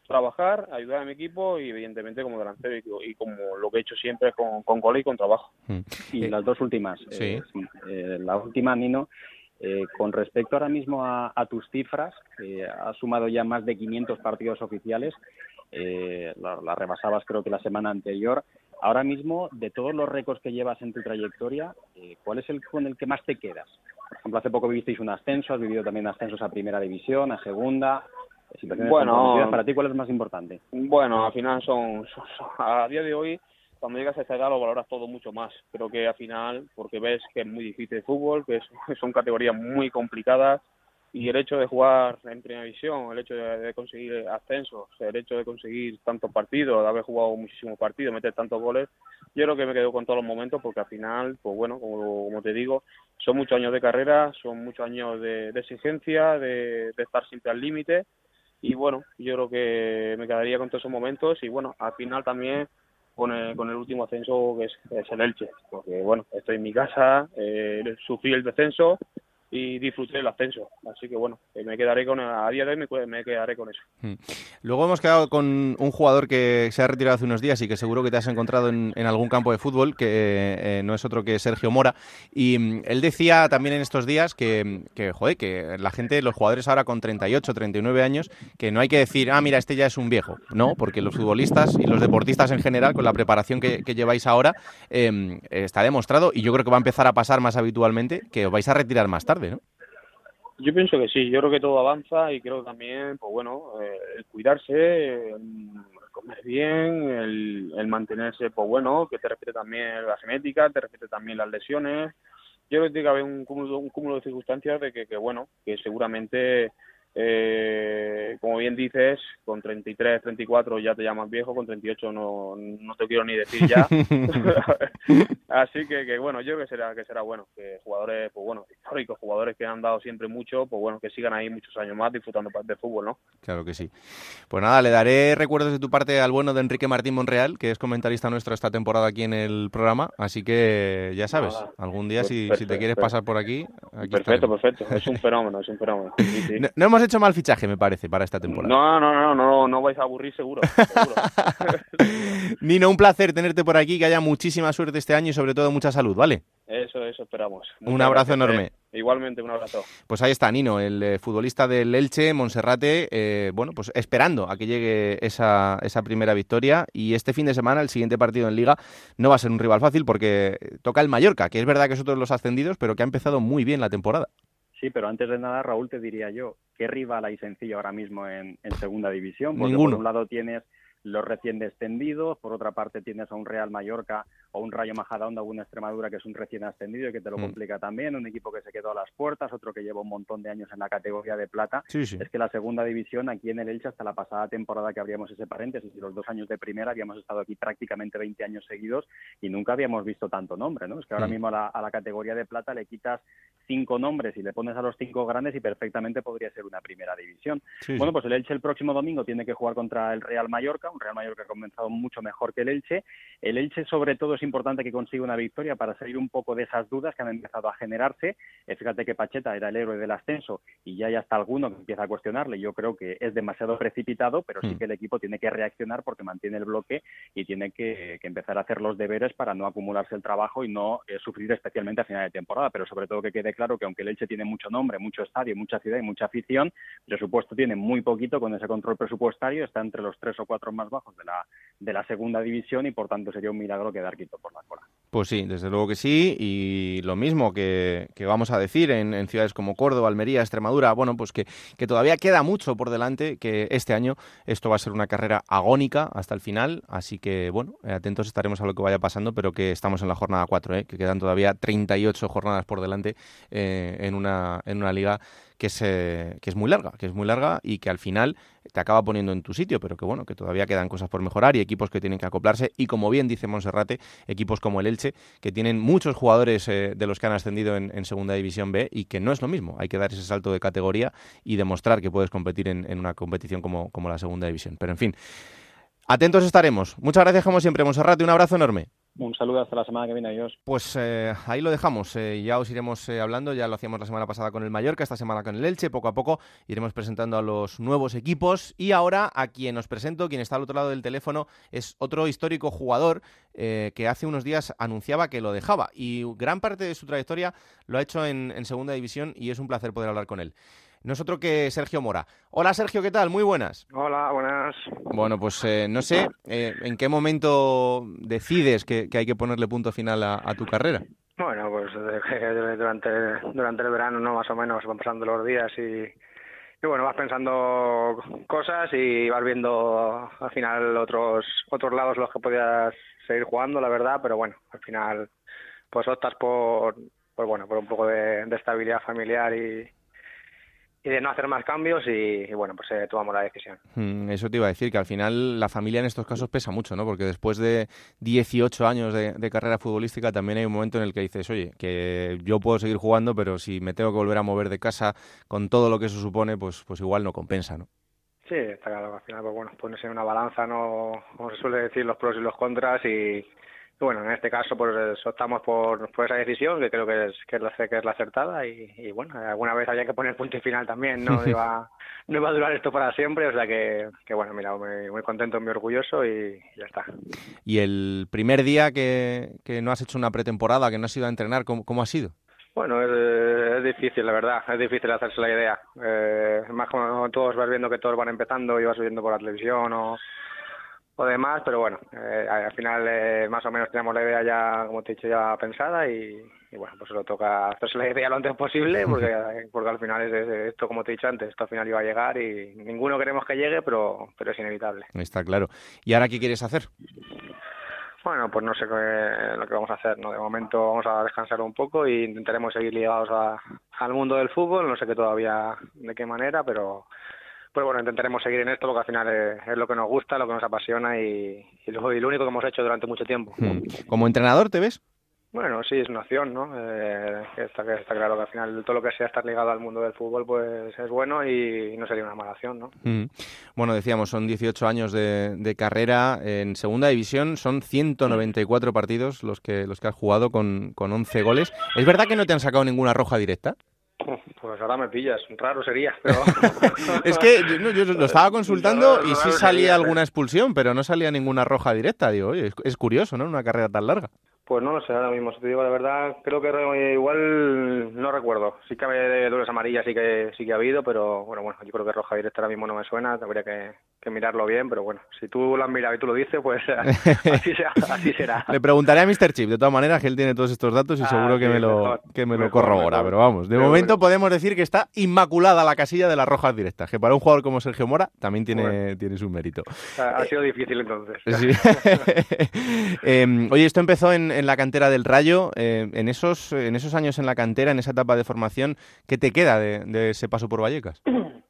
trabajar, ayudar a mi equipo y evidentemente como delantero y, como lo que he hecho siempre con, con gol y con trabajo. Mm. Y las dos últimas. Sí. la última, Nino, eh, con respecto ahora mismo a, tus cifras, eh, has sumado ya más de 500 partidos oficiales, eh, la, rebasabas creo que la semana anterior. Ahora mismo, de todos los récords que llevas en tu trayectoria, eh, ¿cuál es el con el que más te quedas? Por ejemplo, hace poco vivisteis un ascenso, has vivido también ascensos a primera división, a segunda. Bueno, para ti, ¿cuál es más importante? Bueno, al final son a día de hoy cuando llegas a esta edad lo valoras todo mucho más. Creo que al final, porque ves que es muy difícil el fútbol, que son categorías muy complicadas y el hecho de jugar en primera división, el hecho de, conseguir ascensos, el hecho de conseguir tantos partidos, de haber jugado muchísimos partidos, meter tantos goles, yo creo que me quedo con todos los momentos porque al final, pues bueno, como, te digo, son muchos años de carrera, son muchos años de, exigencia, de, de estar siempre al límite y bueno, yo creo que me quedaría con todos esos momentos y bueno, al final también con el, con el último ascenso que es, el Elche, porque bueno, estoy en mi casa, eh, sufrí el descenso y disfruté el ascenso. Así que bueno, eh, me quedaré con, a día de hoy me, quedaré con eso. Hmm. Luego hemos quedado con un jugador que se ha retirado hace unos días y que seguro que te has encontrado en, algún campo de fútbol, que eh, no es otro que Sergio Mora. Y mm, él decía también en estos días que, que, joder, que la gente, los jugadores ahora con 38, 39 años, que no hay que decir, ah, mira, este ya es un viejo, ¿no? Porque los futbolistas y los deportistas en general, con la preparación que, lleváis ahora, está demostrado y yo creo que va a empezar a pasar más habitualmente que os vais a retirar más tarde. Yo pienso que sí, yo creo que todo avanza y creo también, pues bueno, eh, el cuidarse, el comer bien, el, mantenerse, pues bueno, que te repite también la genética, te repite también las lesiones. Yo creo que tiene que haber un cúmulo, un cúmulo de circunstancias de que, que bueno, que seguramente eh, como bien dices, con 33, 34 ya te llamas viejo, con 38 no, no te quiero ni decir ya. Así que, que, bueno, yo creo que será, que será bueno, que jugadores, pues bueno, históricos, jugadores que han dado siempre mucho, pues bueno, que sigan ahí muchos años más disfrutando de fútbol, ¿no? Claro que sí. Pues nada, le daré recuerdos de tu parte al bueno de Enrique Martín Monreal, que es comentarista nuestro esta temporada aquí en el programa, así que ya sabes, algún día si, si, te quieres pasar por aquí... perfecto, perfecto, es un fenómeno, es un fenómeno. no hemos hecho mal fichaje, me parece, para esta temporada. No, no, no, no, no vais a aburrir seguro. Nino, un placer tenerte por aquí, que haya muchísima suerte este año y sobre todo mucha salud, ¿vale? Eso, eso esperamos. un abrazo enorme. Eh, igualmente, un abrazo. Pues ahí está Nino, el eh, futbolista del Elche, Monserrate, eh, bueno, pues esperando a que llegue esa, esa primera victoria. Y este fin de semana, el siguiente partido en Liga, no va a ser un rival fácil porque toca el Mallorca, que es verdad que es otro de los ascendidos, pero que ha empezado muy bien la temporada. Sí, pero antes de nada, Raúl, te diría yo, ¿qué rival hay sencillo ahora mismo en, en segunda división? Porque Ninguno. por un lado tienes los recién descendidos, por otra parte tienes a un Real Mallorca o un Rayo Majadahonda o una Extremadura que es un recién ascendido y que te lo mm. complica también, un equipo que se quedó a las puertas, otro que lleva un montón de años en la categoría de plata. Es que la segunda división aquí en el Elche hasta la pasada temporada que abríamos ese paréntesis y los dos años de primera habíamos estado aquí prácticamente 20 años seguidos y nunca habíamos visto tanto nombre, ¿no? Es que ahora mm. mismo a la, categoría de plata le quitas cinco nombres y le pones a los cinco grandes y perfectamente podría ser una primera división. bueno, pues el Elche el próximo domingo tiene que jugar contra el Real Mallorca, un Real Mallorca que ha comenzado mucho mejor que el Elche. El Elche, sobre todo, es importante que consiga una victoria para salir un poco de esas dudas que han empezado a generarse. Eh, fíjate que Pacheta era el héroe del ascenso y ya hay hasta alguno que empieza a cuestionarle. Yo creo que es demasiado precipitado, pero sí hmm. que el equipo tiene que reaccionar porque mantiene el bloque y tiene que, empezar a hacer los deberes para no acumularse el trabajo y no eh, sufrir especialmente a final de temporada. Pero sobre todo que quede claro que aunque el Elche tiene mucho nombre, mucho estadio, mucha ciudad y mucha afición, presupuesto tiene muy poquito con ese control presupuestario, está entre los tres o cuatro más bajos de la, de la segunda división y por tanto sería un milagro quedar quito por la cola. Pues sí, desde luego que sí, y lo mismo que, vamos a decir en, ciudades como Córdoba, Almería, Extremadura, bueno, pues que, que, todavía queda mucho por delante, que este año esto va a ser una carrera agónica hasta el final, así que bueno, atentos estaremos a lo que vaya pasando, pero que estamos en la jornada 4, ¿eh? que quedan todavía 38 jornadas por delante eh, en, una, en una liga que es, eh, que es muy larga, que es muy larga y que al final te acaba poniendo en tu sitio, pero que bueno, que todavía quedan cosas por mejorar y equipos que tienen que acoplarse y como bien dice Monserrate, equipos como el Elche, que tienen muchos jugadores eh, de los que han ascendido en, Segunda División B y que no es lo mismo, hay que dar ese salto de categoría y demostrar que puedes competir en, en una competición como, como la Segunda División. Pero en fin, atentos estaremos. Muchas gracias como siempre, Monserrate, un abrazo enorme. Un saludo hasta la semana que viene, adiós. Pues eh, ahí lo dejamos, eh, ya os iremos eh, hablando, ya lo hacíamos la semana pasada con el Mallorca, esta semana con el Elche, poco a poco iremos presentando a los nuevos equipos y ahora a quien os presento, quien está al otro lado del teléfono, es otro histórico jugador que hace unos días anunciaba que lo dejaba y gran parte de su trayectoria lo ha hecho en Segunda División y es un placer poder hablar con él no es otro que Sergio Mora. Hola Sergio, ¿qué tal? Muy buenas. Hola, Bueno, pues eh, no sé, eh, ¿en qué momento decides que, hay que ponerle punto final a, tu carrera? Bueno, pues durante, durante el verano, ¿no? Más o menos, van pasando los días y, y bueno, vas pensando cosas y vas viendo al final otros otros lados los que podías seguir jugando, la verdad, pero bueno, al final pues optas por, por bueno, por un poco de estabilidad familiar y, y de no hacer más cambios y, bueno, pues eh, tomamos la decisión. Mm, eso te iba a decir, que al final la familia en estos casos pesa mucho, ¿no? Porque después de 18 años de, carrera futbolística también hay un momento en el que dices, oye, que yo puedo seguir jugando, pero si me tengo que volver a mover de casa con todo lo que eso supone, pues, pues igual no compensa, ¿no? Sí, está claro, al final, pues bueno, pones en una balanza, ¿no? Como se suele decir, los pros y los contras y bueno, en este caso pues optamos por, por esa decisión, que creo que es, que es, la, que es la acertada y, bueno, alguna vez había que poner punto y final también, no iba, no iba a durar esto para siempre, o sea que, que bueno, mira, muy, muy contento, muy orgulloso y, ya está. ¿Y el primer día que, que no has hecho una pretemporada, que no has ido a entrenar, cómo, cómo ha sido? Bueno, es, difícil, la verdad, es difícil hacerse la idea. Eh, más como todos vas viendo que todos van empezando y vas viendo por la televisión o, o demás, pero bueno, eh, al final eh, más o menos tenemos la idea ya, como te he dicho, ya pensada y, bueno, pues solo toca hacerse la idea lo antes posible porque, porque al final es, esto, como te he dicho antes, esto al final iba a llegar y ninguno queremos que llegue, pero, pero es inevitable. Está claro. ¿Y ahora qué quieres hacer? Bueno, pues no sé qué, lo que vamos a hacer, ¿no? De momento vamos a descansar un poco e intentaremos seguir ligados al mundo del fútbol, no sé qué todavía de qué manera, pero, pues bueno, intentaremos seguir en esto porque al final es, lo que nos gusta, lo que nos apasiona y, lo, y, lo, único que hemos hecho durante mucho tiempo. Hmm. ¿Como entrenador te ves? Bueno, sí, es una opción, ¿no? Eh, está, está, claro que al final todo lo que sea estar ligado al mundo del fútbol pues es bueno y no sería una mala opción, ¿no? Mm. Bueno, decíamos, son 18 años de, carrera en segunda división, son 194 partidos los que, los que has jugado con, con 11 goles. ¿Es verdad que no te han sacado ninguna roja directa? Pues ahora me pillas, raro sería, pero... es que yo, lo estaba consultando y sí salía alguna expulsión, pero no salía ninguna roja directa. Digo, oye, es, es curioso, ¿no? Una carrera tan larga. Pues no lo sé ahora mismo, si te digo la verdad, creo que igual no recuerdo. Sí que de dobles amarillas sí que sí que ha habido, pero bueno, bueno, yo creo que roja directa ahora mismo no me suena, tendría que, que mirarlo bien, pero bueno, si tú lo has mirado y tú lo dices, pues así, será, así será. Le preguntaré a Mr. Chip, de todas maneras, que él tiene todos estos datos y ah, seguro que, me lo, que me lo corrobora, pero vamos, de momento podemos decir que está inmaculada la casilla de las rojas directas, que para un jugador como Sergio Mora también tiene, tiene su mérito. Ha, sido difícil entonces. Em, oye, esto empezó en en la cantera del Rayo, eh, en, esos, en esos años en la cantera, en esa etapa de formación, ¿qué te queda de, ese paso por Vallecas?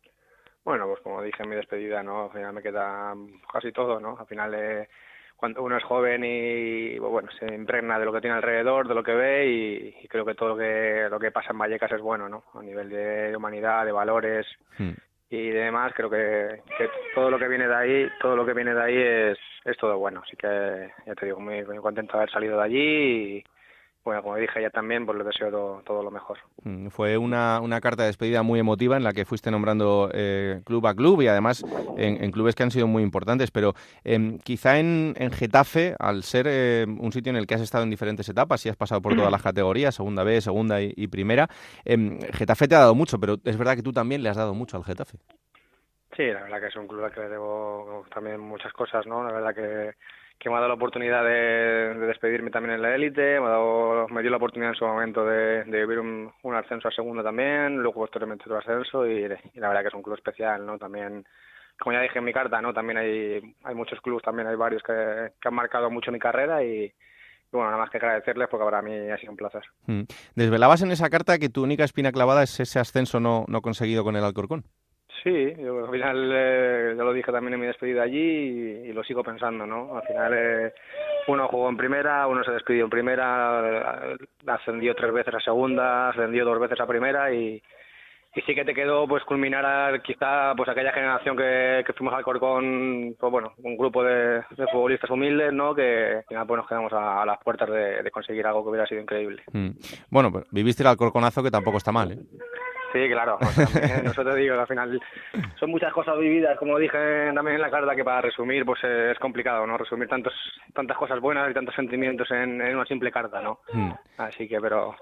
Bueno, pues como dije en mi despedida, ¿no? Al final me queda casi todo, ¿no? Al final, eh, cuando uno es joven y, bueno, se impregna de lo que tiene alrededor, de lo que ve y, creo que todo lo que, lo que pasa en Vallecas es bueno, ¿no? A nivel de humanidad, de valores, hmm y demás, creo que, todo lo que viene de ahí, todo lo que viene de ahí es, es todo bueno. Así que ya te digo, muy, muy contento de haber salido de allí y bueno, como dije ya también, pues le deseo todo, lo mejor. Mm, fue una, una, carta de despedida muy emotiva en la que fuiste nombrando eh, club a club y además en, clubes que han sido muy importantes, pero em, quizá en, en, Getafe, al ser eh, un sitio en el que has estado en diferentes etapas y has pasado por todas las categorías, segunda B, segunda y, primera, em, Getafe te ha dado mucho, pero es verdad que tú también le has dado mucho al Getafe. Sí, la verdad que es un club al que le debo también muchas cosas, ¿no? La verdad que que me ha dado la oportunidad de, despedirme también en la élite, me, me dio la oportunidad en su momento de, vivir un, ascenso a segunda también, luego posteriormente otro ascenso y, la verdad que es un club especial, ¿no? También, como ya dije en mi carta, ¿no? También hay, hay muchos clubes, también hay varios que, han marcado mucho mi carrera y, bueno, nada más que agradecerles porque para mí ha sido un placer. Mm. Desvelabas en esa carta que tu única espina clavada es ese ascenso no, no conseguido con el Alcorcón. Sí, yo al final eh, ya lo dije también en mi despedida allí y, lo sigo pensando, ¿no? Al final eh, uno jugó en primera, uno se despidió en primera, eh, ascendió tres veces a segunda, ascendió dos veces a primera y, sí que te quedó pues culminar quizá pues aquella generación que, fuimos al Corcón, pues bueno, un grupo de, futbolistas humildes, ¿no? Que al pues nos quedamos a, las puertas de, conseguir algo que hubiera sido increíble. Mm. Bueno, pues viviste el Alcorconazo que tampoco está mal, ¿eh? Sí, claro. Nosotros digo al final son muchas cosas vividas, como dije también en la carta, que para resumir pues es complicado, ¿no? Resumir tantos, tantas cosas buenas y tantos sentimientos en, en una simple carta, ¿no? Hmm. Así que, pero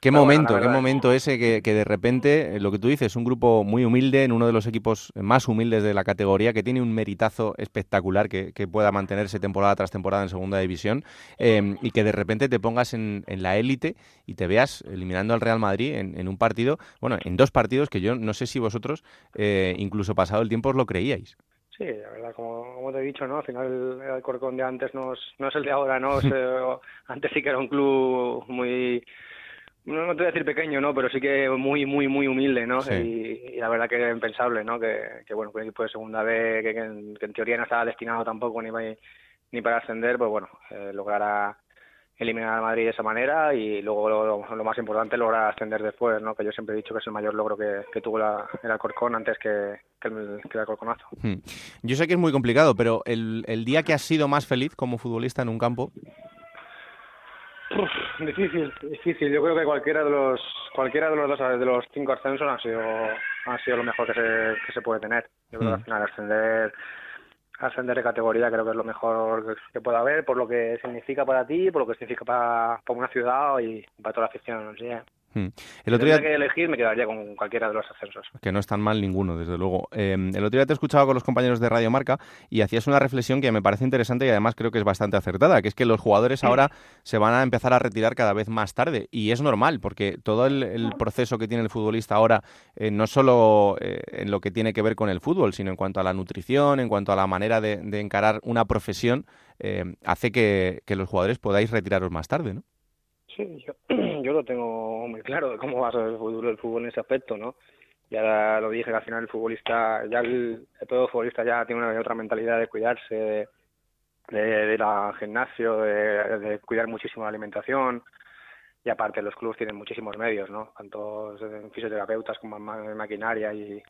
Qué momento, qué momento ese que, de repente, eh, lo que tú dices, un grupo muy humilde, en uno de los equipos más humildes de la categoría, que tiene un meritazo espectacular que, pueda mantenerse temporada tras temporada en segunda división, em, y que de repente te pongas en, la élite y te veas eliminando al Real Madrid en, un partido, bueno, en dos partidos que yo no sé si vosotros, eh, incluso pasado el tiempo, os lo creíais. Sí, la verdad, como, te he dicho, ¿no? Al final el Corcón de antes no es, no es el de ahora, ¿no? antes sí que era un club muy no, no te voy a decir pequeño, ¿no? Pero sí que muy, muy, muy humilde, ¿no? Y, la verdad que era impensable, ¿no? Que, que bueno, que un equipo de segunda B, que, en, teoría no estaba destinado tampoco ni para, ni para ascender, pues bueno, eh, lograra eliminar a Madrid de esa manera y luego lo, más importante lograr ascender después, ¿no? Que yo siempre he dicho que es el mayor logro que, que tuvo la, el Alcorcón antes que, que, el, que el Alcorconazo. Hmm. Yo sé que es muy complicado, pero el, el día que has sido más feliz como futbolista en un campo, difícil, difícil. Yo creo que cualquiera de los cualquiera de los dos de los cinco ascensos ha sido ha sido lo mejor que se, que se puede tener. Yo creo que al mm. final ascender ascender de categoría creo que es lo mejor que pueda haber por lo que significa para ti, por lo que significa para, para una ciudad y para toda la afición. ¿sí? Hmm. El otro día... que elegir, me quedaría con cualquiera de los ascensos. Que no es tan mal ninguno, desde luego. Em, el otro día te he escuchado con los compañeros de Radio Marca y hacías una reflexión que me parece interesante y además creo que es bastante acertada, que es que los jugadores ahora se van a empezar a retirar cada vez más tarde. Y es normal, porque todo el, proceso que tiene el futbolista ahora, eh, no solo eh, en lo que tiene que ver con el fútbol, sino en cuanto a la nutrición, en cuanto a la manera de, encarar una profesión, eh, hace que, que los jugadores podáis retiraros más tarde, ¿no? Sí, yo, yo lo tengo muy claro de cómo va a ser el fútbol, el fútbol en ese aspecto, ¿no? Ya lo dije al final el futbolista, ya el, todo futbolista ya tiene una otra mentalidad de cuidarse, de, de, gimnasio, de, cuidar muchísimo la alimentación y aparte los clubes tienen muchísimos medios, ¿no? Tanto fisioterapeutas como maquinaria y,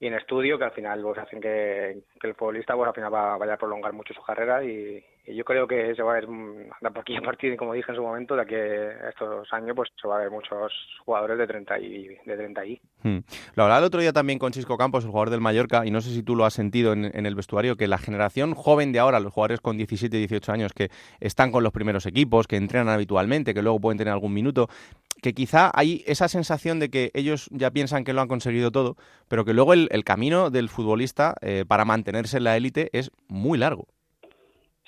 y en estudio que al final pues, hacen que, el futbolista pues, al final va, vaya a prolongar mucho su carrera y, yo creo que se va a ver de aquí a partir, como dije en su momento, de que estos años pues se va a ver muchos jugadores de 30 y de 30 y. Hmm. Lo hablaba el otro día también con Chisco Campos, el jugador del Mallorca, y no sé si tú lo has sentido en, el vestuario, que la generación joven de ahora, los jugadores con 17 y 18 años que están con los primeros equipos, que entrenan habitualmente, que luego pueden tener algún minuto, que quizá hay esa sensación de que ellos ya piensan que lo han conseguido todo, pero que luego el, camino del futbolista eh, para mantenerse en la élite es muy largo.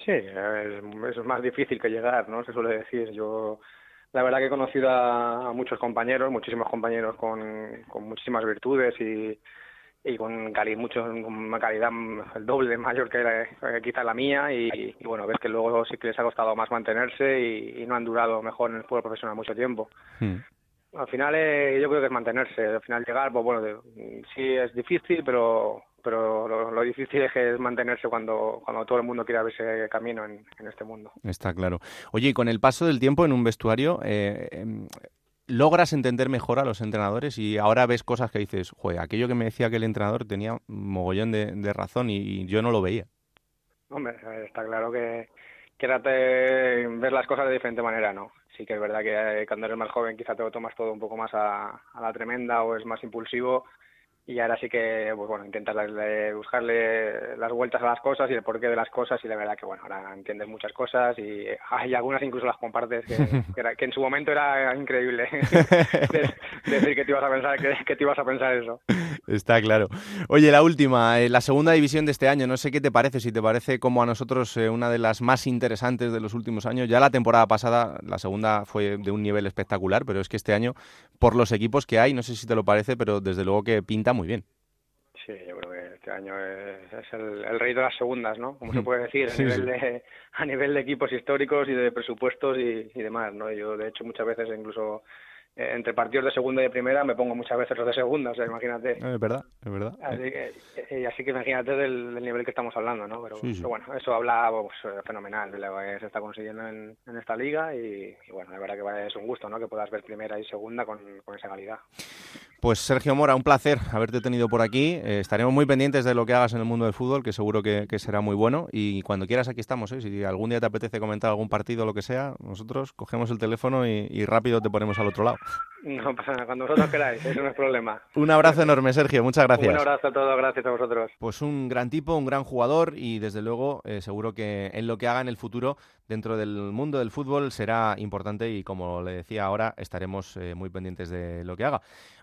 Sí, es, más difícil que llegar, ¿no? Se suele decir. Yo, la verdad que he conocido a, muchos compañeros, muchísimos compañeros con, con muchísimas virtudes y, y con calidad, mucho, una calidad el doble mayor que eh, quizá la mía y, bueno, ves que luego sí que les ha costado más mantenerse y, no han durado mejor en el fútbol profesional mucho tiempo. Hmm. Al final eh, yo creo que es mantenerse, al final llegar, pues bueno, sí es difícil, pero pero lo, difícil es, que es mantenerse cuando, cuando todo el mundo quiere abrirse camino en, en, este mundo. Está claro. Oye, y con el paso del tiempo en un vestuario, eh, em, logras entender mejor a los entrenadores y ahora ves cosas que dices, joder, aquello que me decía que el entrenador tenía mogollón de, razón y, yo no lo veía. Hombre, está claro que, que ver las cosas de diferente manera, ¿no? Sí que es verdad que cuando eres más joven quizá te lo tomas todo un poco más a la tremenda o es más impulsivo y ahora sí que pues bueno intentas buscarle las vueltas a las cosas y el porqué de las cosas y la verdad que bueno ahora entiendes muchas cosas y hay algunas incluso las compartes que, que, en su momento era increíble. Decir que te ibas a pensar que, te ibas a pensar eso está claro oye la última eh, la segunda división de este año no sé qué te parece si te parece como a nosotros eh, una de las más interesantes de los últimos años ya la temporada pasada la segunda fue de un nivel espectacular pero es que este año por los equipos que hay no sé si te lo parece pero desde luego que pinta muy bien. Sí, yo creo que este año es, el, rey de las segundas, ¿no? Como se puede decir, a, nivel De, a nivel de equipos históricos y de presupuestos y, y demás, ¿no? Yo, de hecho, muchas veces incluso entre partidos de segunda y de primera me pongo muchas veces los de segunda, o sea, imagínate. Es verdad, es verdad. Así que, eh, así que imagínate del, nivel que estamos hablando, ¿no? Pero, bueno, eso habla pues, fenomenal de lo que se está consiguiendo en, esta liga y, bueno, la verdad que es un gusto, ¿no? Que puedas ver primera y segunda con, con esa calidad. Pues Sergio Mora, un placer haberte tenido por aquí. Eh, estaremos muy pendientes de lo que hagas en el mundo del fútbol, que seguro que, será muy bueno. Y cuando quieras aquí estamos. ¿eh? Si algún día te apetece comentar algún partido o lo que sea, nosotros cogemos el teléfono y, rápido te ponemos al otro lado. No pasa nada, cuando vosotros queráis, eso no es problema. Un abrazo enorme, Sergio, muchas gracias. Un abrazo a todos, gracias a vosotros. Pues un gran tipo, un gran jugador y desde luego eh, seguro que en lo que haga en el futuro dentro del mundo del fútbol será importante y como le decía ahora estaremos muy pendientes de lo que haga.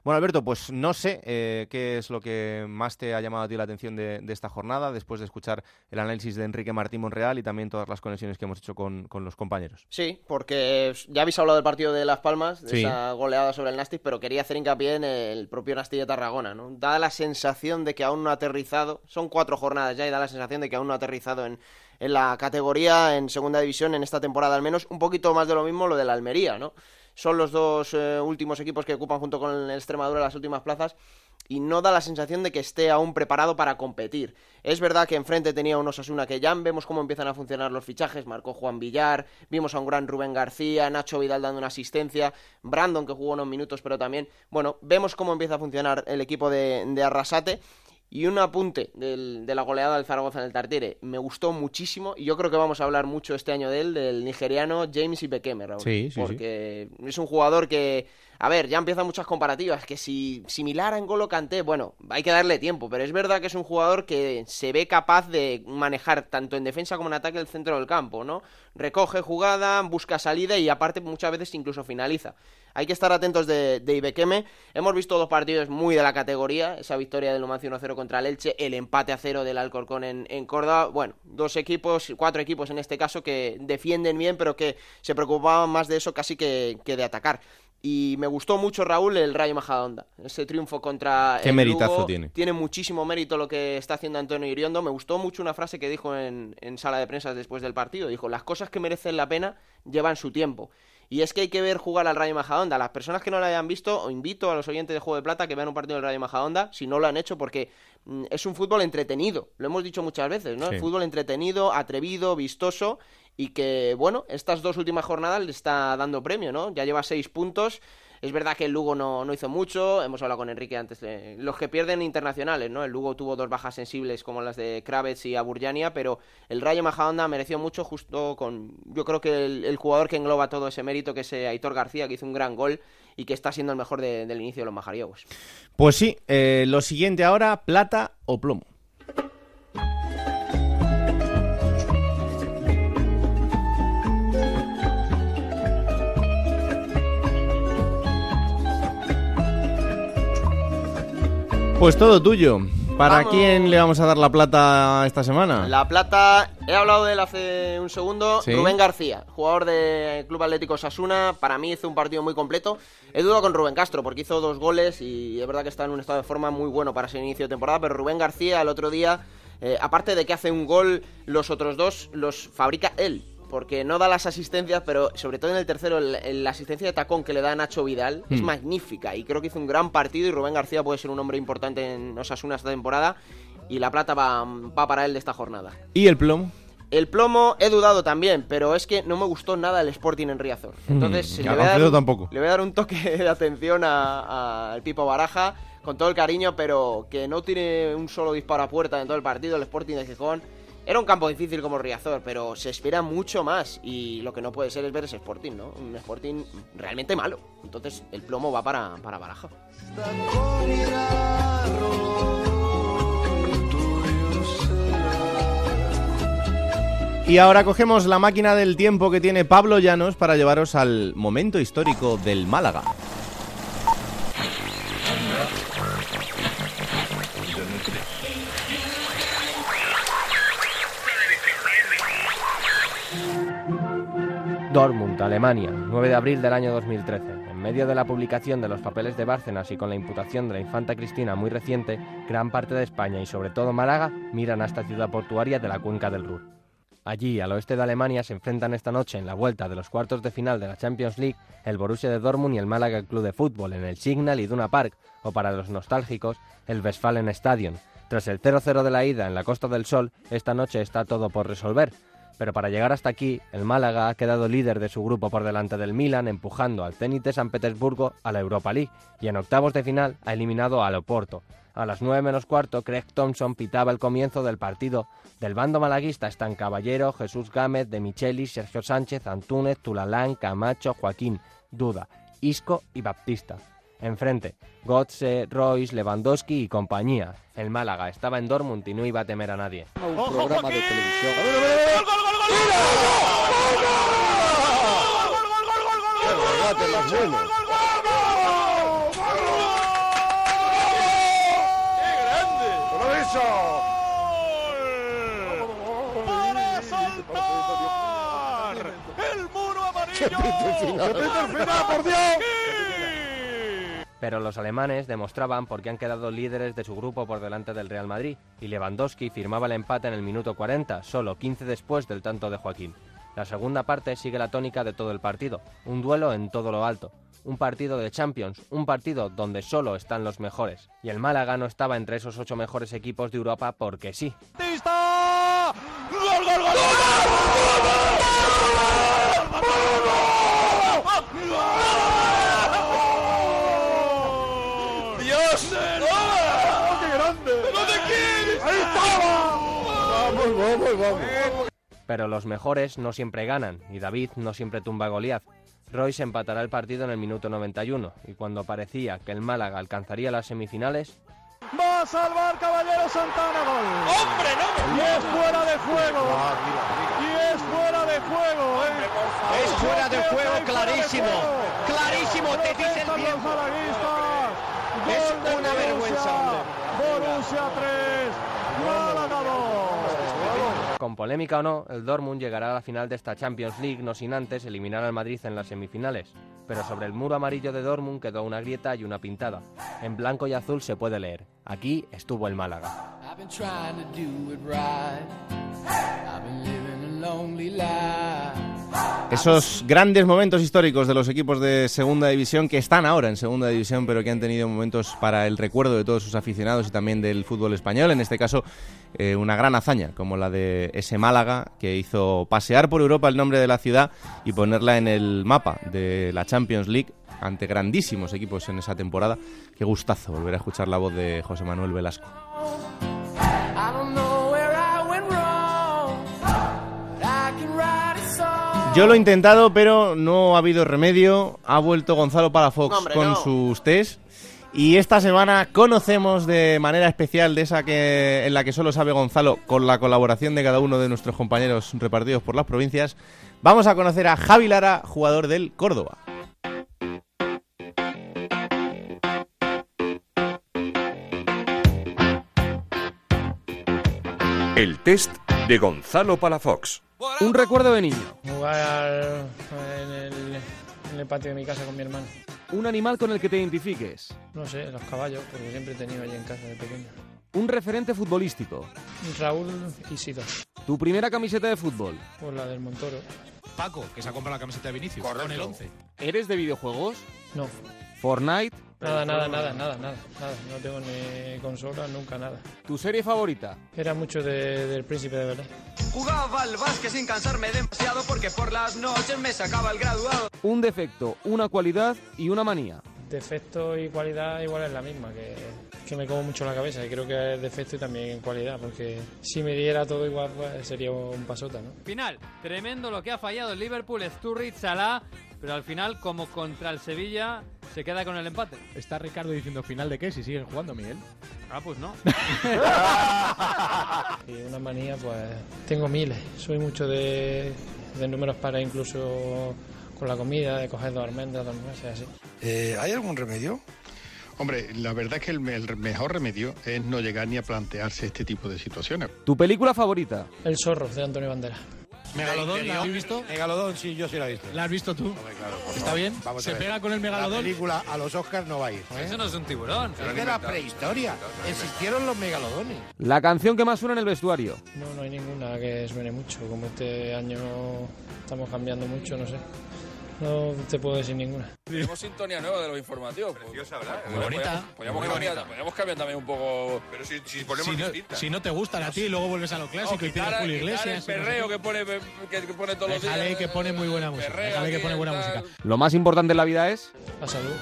Bueno, Alberto, pues no sé eh, qué es lo que más te ha llamado a ti la atención de, esta jornada, después de escuchar el análisis de Enrique Martín Monreal y también todas las conexiones que hemos hecho con, los compañeros. Sí, porque ya habéis hablado del partido de Las Palmas, de esa goleada sobre el Nastic, pero quería hacer hincapié en el propio Nastic de Tarragona. ¿no? Da la sensación de que aún no ha aterrizado, son cuatro jornadas ya y da la sensación de que aún no ha aterrizado en, en la categoría, en segunda división, en esta temporada al menos, un poquito más de lo mismo lo de la Almería, ¿no? son los dos eh, últimos equipos que ocupan junto con el Extremadura las últimas plazas y no da la sensación de que esté aún preparado para competir. Es verdad que enfrente tenía unos Osasuna que ya vemos cómo empiezan a funcionar los fichajes, marcó Juan Villar, vimos a un gran Rubén García, Nacho Vidal dando una asistencia, Brandon que jugó unos minutos, pero también, bueno, vemos cómo empieza a funcionar el equipo de, de Arrasate Y un apunte de la goleada del Zaragoza en el Tartiere. Me gustó muchísimo y yo creo que vamos a hablar mucho este año de él, del nigeriano James Ibekeme, Raúl. Sí, sí, porque es un jugador que, a ver, ya empiezan muchas comparativas, que si similar a N'Golo Kanté, bueno, hay que darle tiempo, pero es verdad que es un jugador que se ve capaz de manejar tanto en defensa como en ataque el centro del campo, ¿no? Recoge jugada, busca salida y aparte muchas veces incluso finaliza. Hay que estar atentos de, de Ibequeme. Hemos visto dos partidos muy de la categoría. Esa victoria del Numancia 1-0 contra el Elche, el empate a cero del Alcorcón en, Córdoba. Bueno, dos equipos, cuatro equipos en este caso que defienden bien, pero que se preocupaban más de eso casi que de atacar. Y me gustó mucho, Raúl, el Rayo Majadahonda. Ese triunfo contra ¿Qué meritazo tiene? Tiene muchísimo mérito lo que está haciendo Antonio Iriondo. Me gustó mucho una frase que dijo en, en sala de prensa después del partido. Dijo, las cosas que merecen la pena llevan su tiempo. Y es que hay que ver jugar al Rayo Majadahonda. Las personas que no lo hayan visto, os invito a los oyentes de Juego de Plata que vean un partido del Rayo Majadahonda, si no lo han hecho, porque mm, es un fútbol entretenido. Lo hemos dicho muchas veces, ¿no? Fútbol entretenido, atrevido, vistoso y que, bueno, estas dos últimas jornadas le está dando premio, ¿no? Ya lleva seis puntos es verdad que el Lugo no, no hizo mucho, hemos hablado con Enrique antes de los que pierden internacionales, ¿no? El Lugo tuvo dos bajas sensibles como las de Kravets y Aburjania, pero el Rayo Majadahonda mereció mucho justo con, yo creo que el, jugador que engloba todo ese mérito, que es eh, Aitor García, que hizo un gran gol y que está siendo el mejor del inicio de los majariegos. Pues sí, eh, lo siguiente ahora, plata o plomo. Pues todo tuyo. ¿Para quién le vamos a dar la plata esta semana? La plata, he hablado de él hace un segundo, Rubén García, jugador del Club Atlético Sasuna, para mí hizo un partido muy completo. He dudado con Rubén Castro porque hizo dos goles y es verdad que está en un estado de forma muy bueno para ese inicio de temporada, pero Rubén García el otro día, eh, aparte de que hace un gol, los otros dos los fabrica él porque no da las asistencias, pero sobre todo en el tercero, la asistencia de tacón que le da Nacho Vidal es hmm. magnífica y creo que hizo un gran partido y Rubén García puede ser un hombre importante en Osasuna esta temporada y la plata va, para él de esta jornada. ¿Y el plomo? El plomo he dudado también, pero es que no me gustó nada el Sporting en Riazor. Hmm, Entonces le, voy a dar, tampoco. le voy a dar un toque de atención al Pipo Baraja con todo el cariño, pero que no tiene un solo disparo a puerta en todo el partido el Sporting de Gijón era un campo difícil como Riazor, pero se espera mucho más. Y lo que no puede ser es ver ese Sporting, ¿no? Un Sporting realmente malo. Entonces el plomo va para, para Baraja. Y ahora cogemos la máquina del tiempo que tiene Pablo Llanos para llevaros al momento histórico del Málaga. Dortmund, Alemania, 9 de abril del año 2013. En medio de la publicación de los papeles de Bárcenas y con la imputación de la infanta Cristina muy reciente, gran parte de España y sobre todo Málaga miran a esta ciudad portuaria de la cuenca del Ruhr. Allí, al oeste de Alemania, se enfrentan esta noche en la vuelta de los cuartos de final de la Champions League el Borussia de Dortmund y el Málaga Club de Fútbol en el Signal Iduna Park, o para los nostálgicos, el Westfalen Stadion. Tras el 0-0 de la ida en la Costa del Sol, esta noche está todo por resolver, pero para llegar hasta aquí, el Málaga ha quedado líder de su grupo por delante del Milan, empujando al Zenit de San Petersburgo a la Europa League, y en octavos de final ha eliminado al Oporto. A las 9 menos cuarto, Craig Thompson pitaba el comienzo del partido. Del bando malaguista están Caballero, Jesús Gámez, De Michelis, Sergio Sánchez, Antúnez, Tulalán, Camacho, Joaquín, Duda, Isco y Baptista. Enfrente, Gotze, Royce, Lewandowski y compañía. El Málaga estaba en Dortmund y no iba a temer a nadie. un programa de televisión. ¡El muro amarillo! por Dios! Pero los alemanes demostraban por qué han quedado líderes de su grupo por delante del Real Madrid, y Lewandowski firmaba el empate en el minuto 40, solo 15 después del tanto de Joaquín. La segunda parte sigue la tónica de todo el partido, un duelo en todo lo alto, un partido de Champions, un partido donde solo están los mejores. Y el Málaga no estaba entre esos ocho mejores equipos de Europa porque sí. ¡Gol, gol, gol! Vamos, vamos. Pero los mejores no siempre ganan y David no siempre tumba a Goliath. Royce empatará el partido en el minuto 91 y cuando parecía que el Málaga alcanzaría las semifinales, Va a salvar Caballero Santana. Gol. ¡Hombre, no! Y es fuera de juego. Y es fuera de juego. ¿eh? Es fuera de juego clarísimo. Clarísimo, te dice el tiempo. Es una vergüenza. Borussia 3. Málaga 2. Con polémica o no, el Dortmund llegará a la final de esta Champions League no sin antes eliminar al Madrid en las semifinales. Pero sobre el muro amarillo de Dortmund quedó una grieta y una pintada. En blanco y azul se puede leer. Aquí estuvo el Málaga. Esos grandes momentos históricos de los equipos de segunda división que están ahora en segunda división, pero que han tenido momentos para el recuerdo de todos sus aficionados y también del fútbol español. En este caso, eh, una gran hazaña, como la de ese Málaga que hizo pasear por Europa el nombre de la ciudad y ponerla en el mapa de la Champions League ante grandísimos equipos en esa temporada. Qué gustazo volver a escuchar la voz de José Manuel Velasco. Yo lo he intentado, pero no ha habido remedio. Ha vuelto Gonzalo Palafox con sus test. Y esta semana conocemos de manera especial de esa que en la que solo sabe Gonzalo, con la colaboración de cada uno de nuestros compañeros repartidos por las provincias. Vamos a conocer a Javi Lara, jugador del Córdoba. El test de Gonzalo Palafox. Un recuerdo de niño. Jugar en el, en el patio de mi casa con mi hermano. Un animal con el que te identifiques. No sé, los caballos, porque siempre he tenido allí en casa de pequeño. Un referente futbolístico. Raúl Isidro. Tu primera camiseta de fútbol. Pues la del Montoro. Paco, que se ha comprado la camiseta de Vinicius. Con el 11. ¿Eres de videojuegos? No. Fortnite. Nada, nada, nada, nada, nada, nada. No tengo ni consola, nunca nada. ¿Tu serie favorita? Era mucho de, del príncipe de verdad. Jugaba al básquet sin cansarme demasiado porque por las noches me sacaba el graduado. Un defecto, una cualidad y una manía. Defecto y cualidad igual es la misma, que, que me como mucho la cabeza y creo que es defecto y también cualidad, porque si me diera todo igual pues sería un pasota, ¿no? Final, tremendo lo que ha fallado el Liverpool, Sturridge, Salah, pero al final como contra el Sevilla se queda con el empate. Está Ricardo diciendo final de qué si siguen jugando, Miguel. Ah, pues no. y una manía, pues tengo miles. Soy mucho de, de números para incluso con la comida, de coger dos almendras, dos meses, así. Eh, ¿Hay algún remedio? Hombre, la verdad es que el, el mejor remedio es no llegar ni a plantearse este tipo de situaciones. ¿Tu película favorita? El zorro, de Antonio Banderas. ¿Megalodón? ¿La has visto? Megalodón, sí, yo sí la he visto. ¿La has visto tú? Hombre, claro, por ¿Está favor. bien? Vamos ¿Se a ver. pega con el megalodón? La película a los Oscars no va a ir. ¿eh? Eso no es un tiburón. Es de la prehistoria. Existieron los megalodones. La canción que más suena en el vestuario. No, no hay ninguna que suene mucho. Como este año estamos cambiando mucho, no sé. No te puedo decir ninguna. Tenemos sintonía nueva de los informativos. pues. Preciosa, ¿verdad? Muy bonita. Podríamos Muy cambiar, podríamos cambiar también un poco. Pero si, si ponemos Si no, si no te gustan a ti y luego vuelves a lo clásico y pides Julio Iglesias. el no sé perreo que pone, que, que pone todos los días. Que pone muy buena música. Déjale que pone buena tal. música. Lo más importante en la vida es... La salud.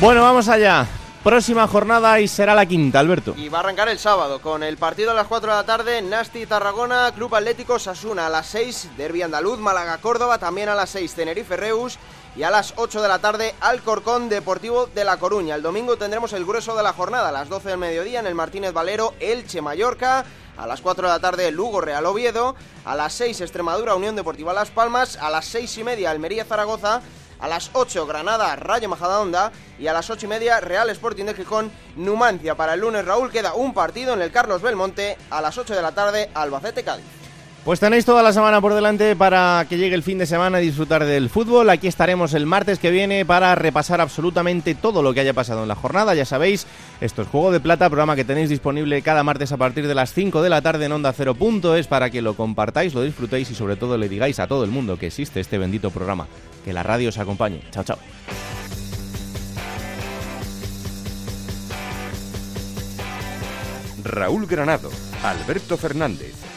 Bueno, vamos allá. Próxima jornada y será la quinta, Alberto. Y va a arrancar el sábado con el partido a las 4 de la tarde, Nasti Tarragona, Club Atlético Sasuna. A las 6, Derby Andaluz, Málaga Córdoba. También a las 6, Tenerife Reus. Y a las 8 de la tarde Alcorcón Deportivo de La Coruña. El domingo tendremos el grueso de la jornada. A las 12 del mediodía en el Martínez Valero, Elche Mallorca. A las 4 de la tarde Lugo Real Oviedo, a las 6 Extremadura Unión Deportiva Las Palmas, a las 6 y media Almería Zaragoza, a las 8 Granada Rayo Majadahonda y a las 8 y media Real Sporting de Gijón Numancia. Para el lunes Raúl queda un partido en el Carlos Belmonte a las 8 de la tarde Albacete Cádiz. Pues tenéis toda la semana por delante para que llegue el fin de semana y disfrutar del fútbol. Aquí estaremos el martes que viene para repasar absolutamente todo lo que haya pasado en la jornada. Ya sabéis, esto es Juego de Plata, programa que tenéis disponible cada martes a partir de las 5 de la tarde en Onda Cero. Es para que lo compartáis, lo disfrutéis y sobre todo le digáis a todo el mundo que existe este bendito programa. Que la radio os acompañe. Chao, chao. Raúl Granado, Alberto Fernández,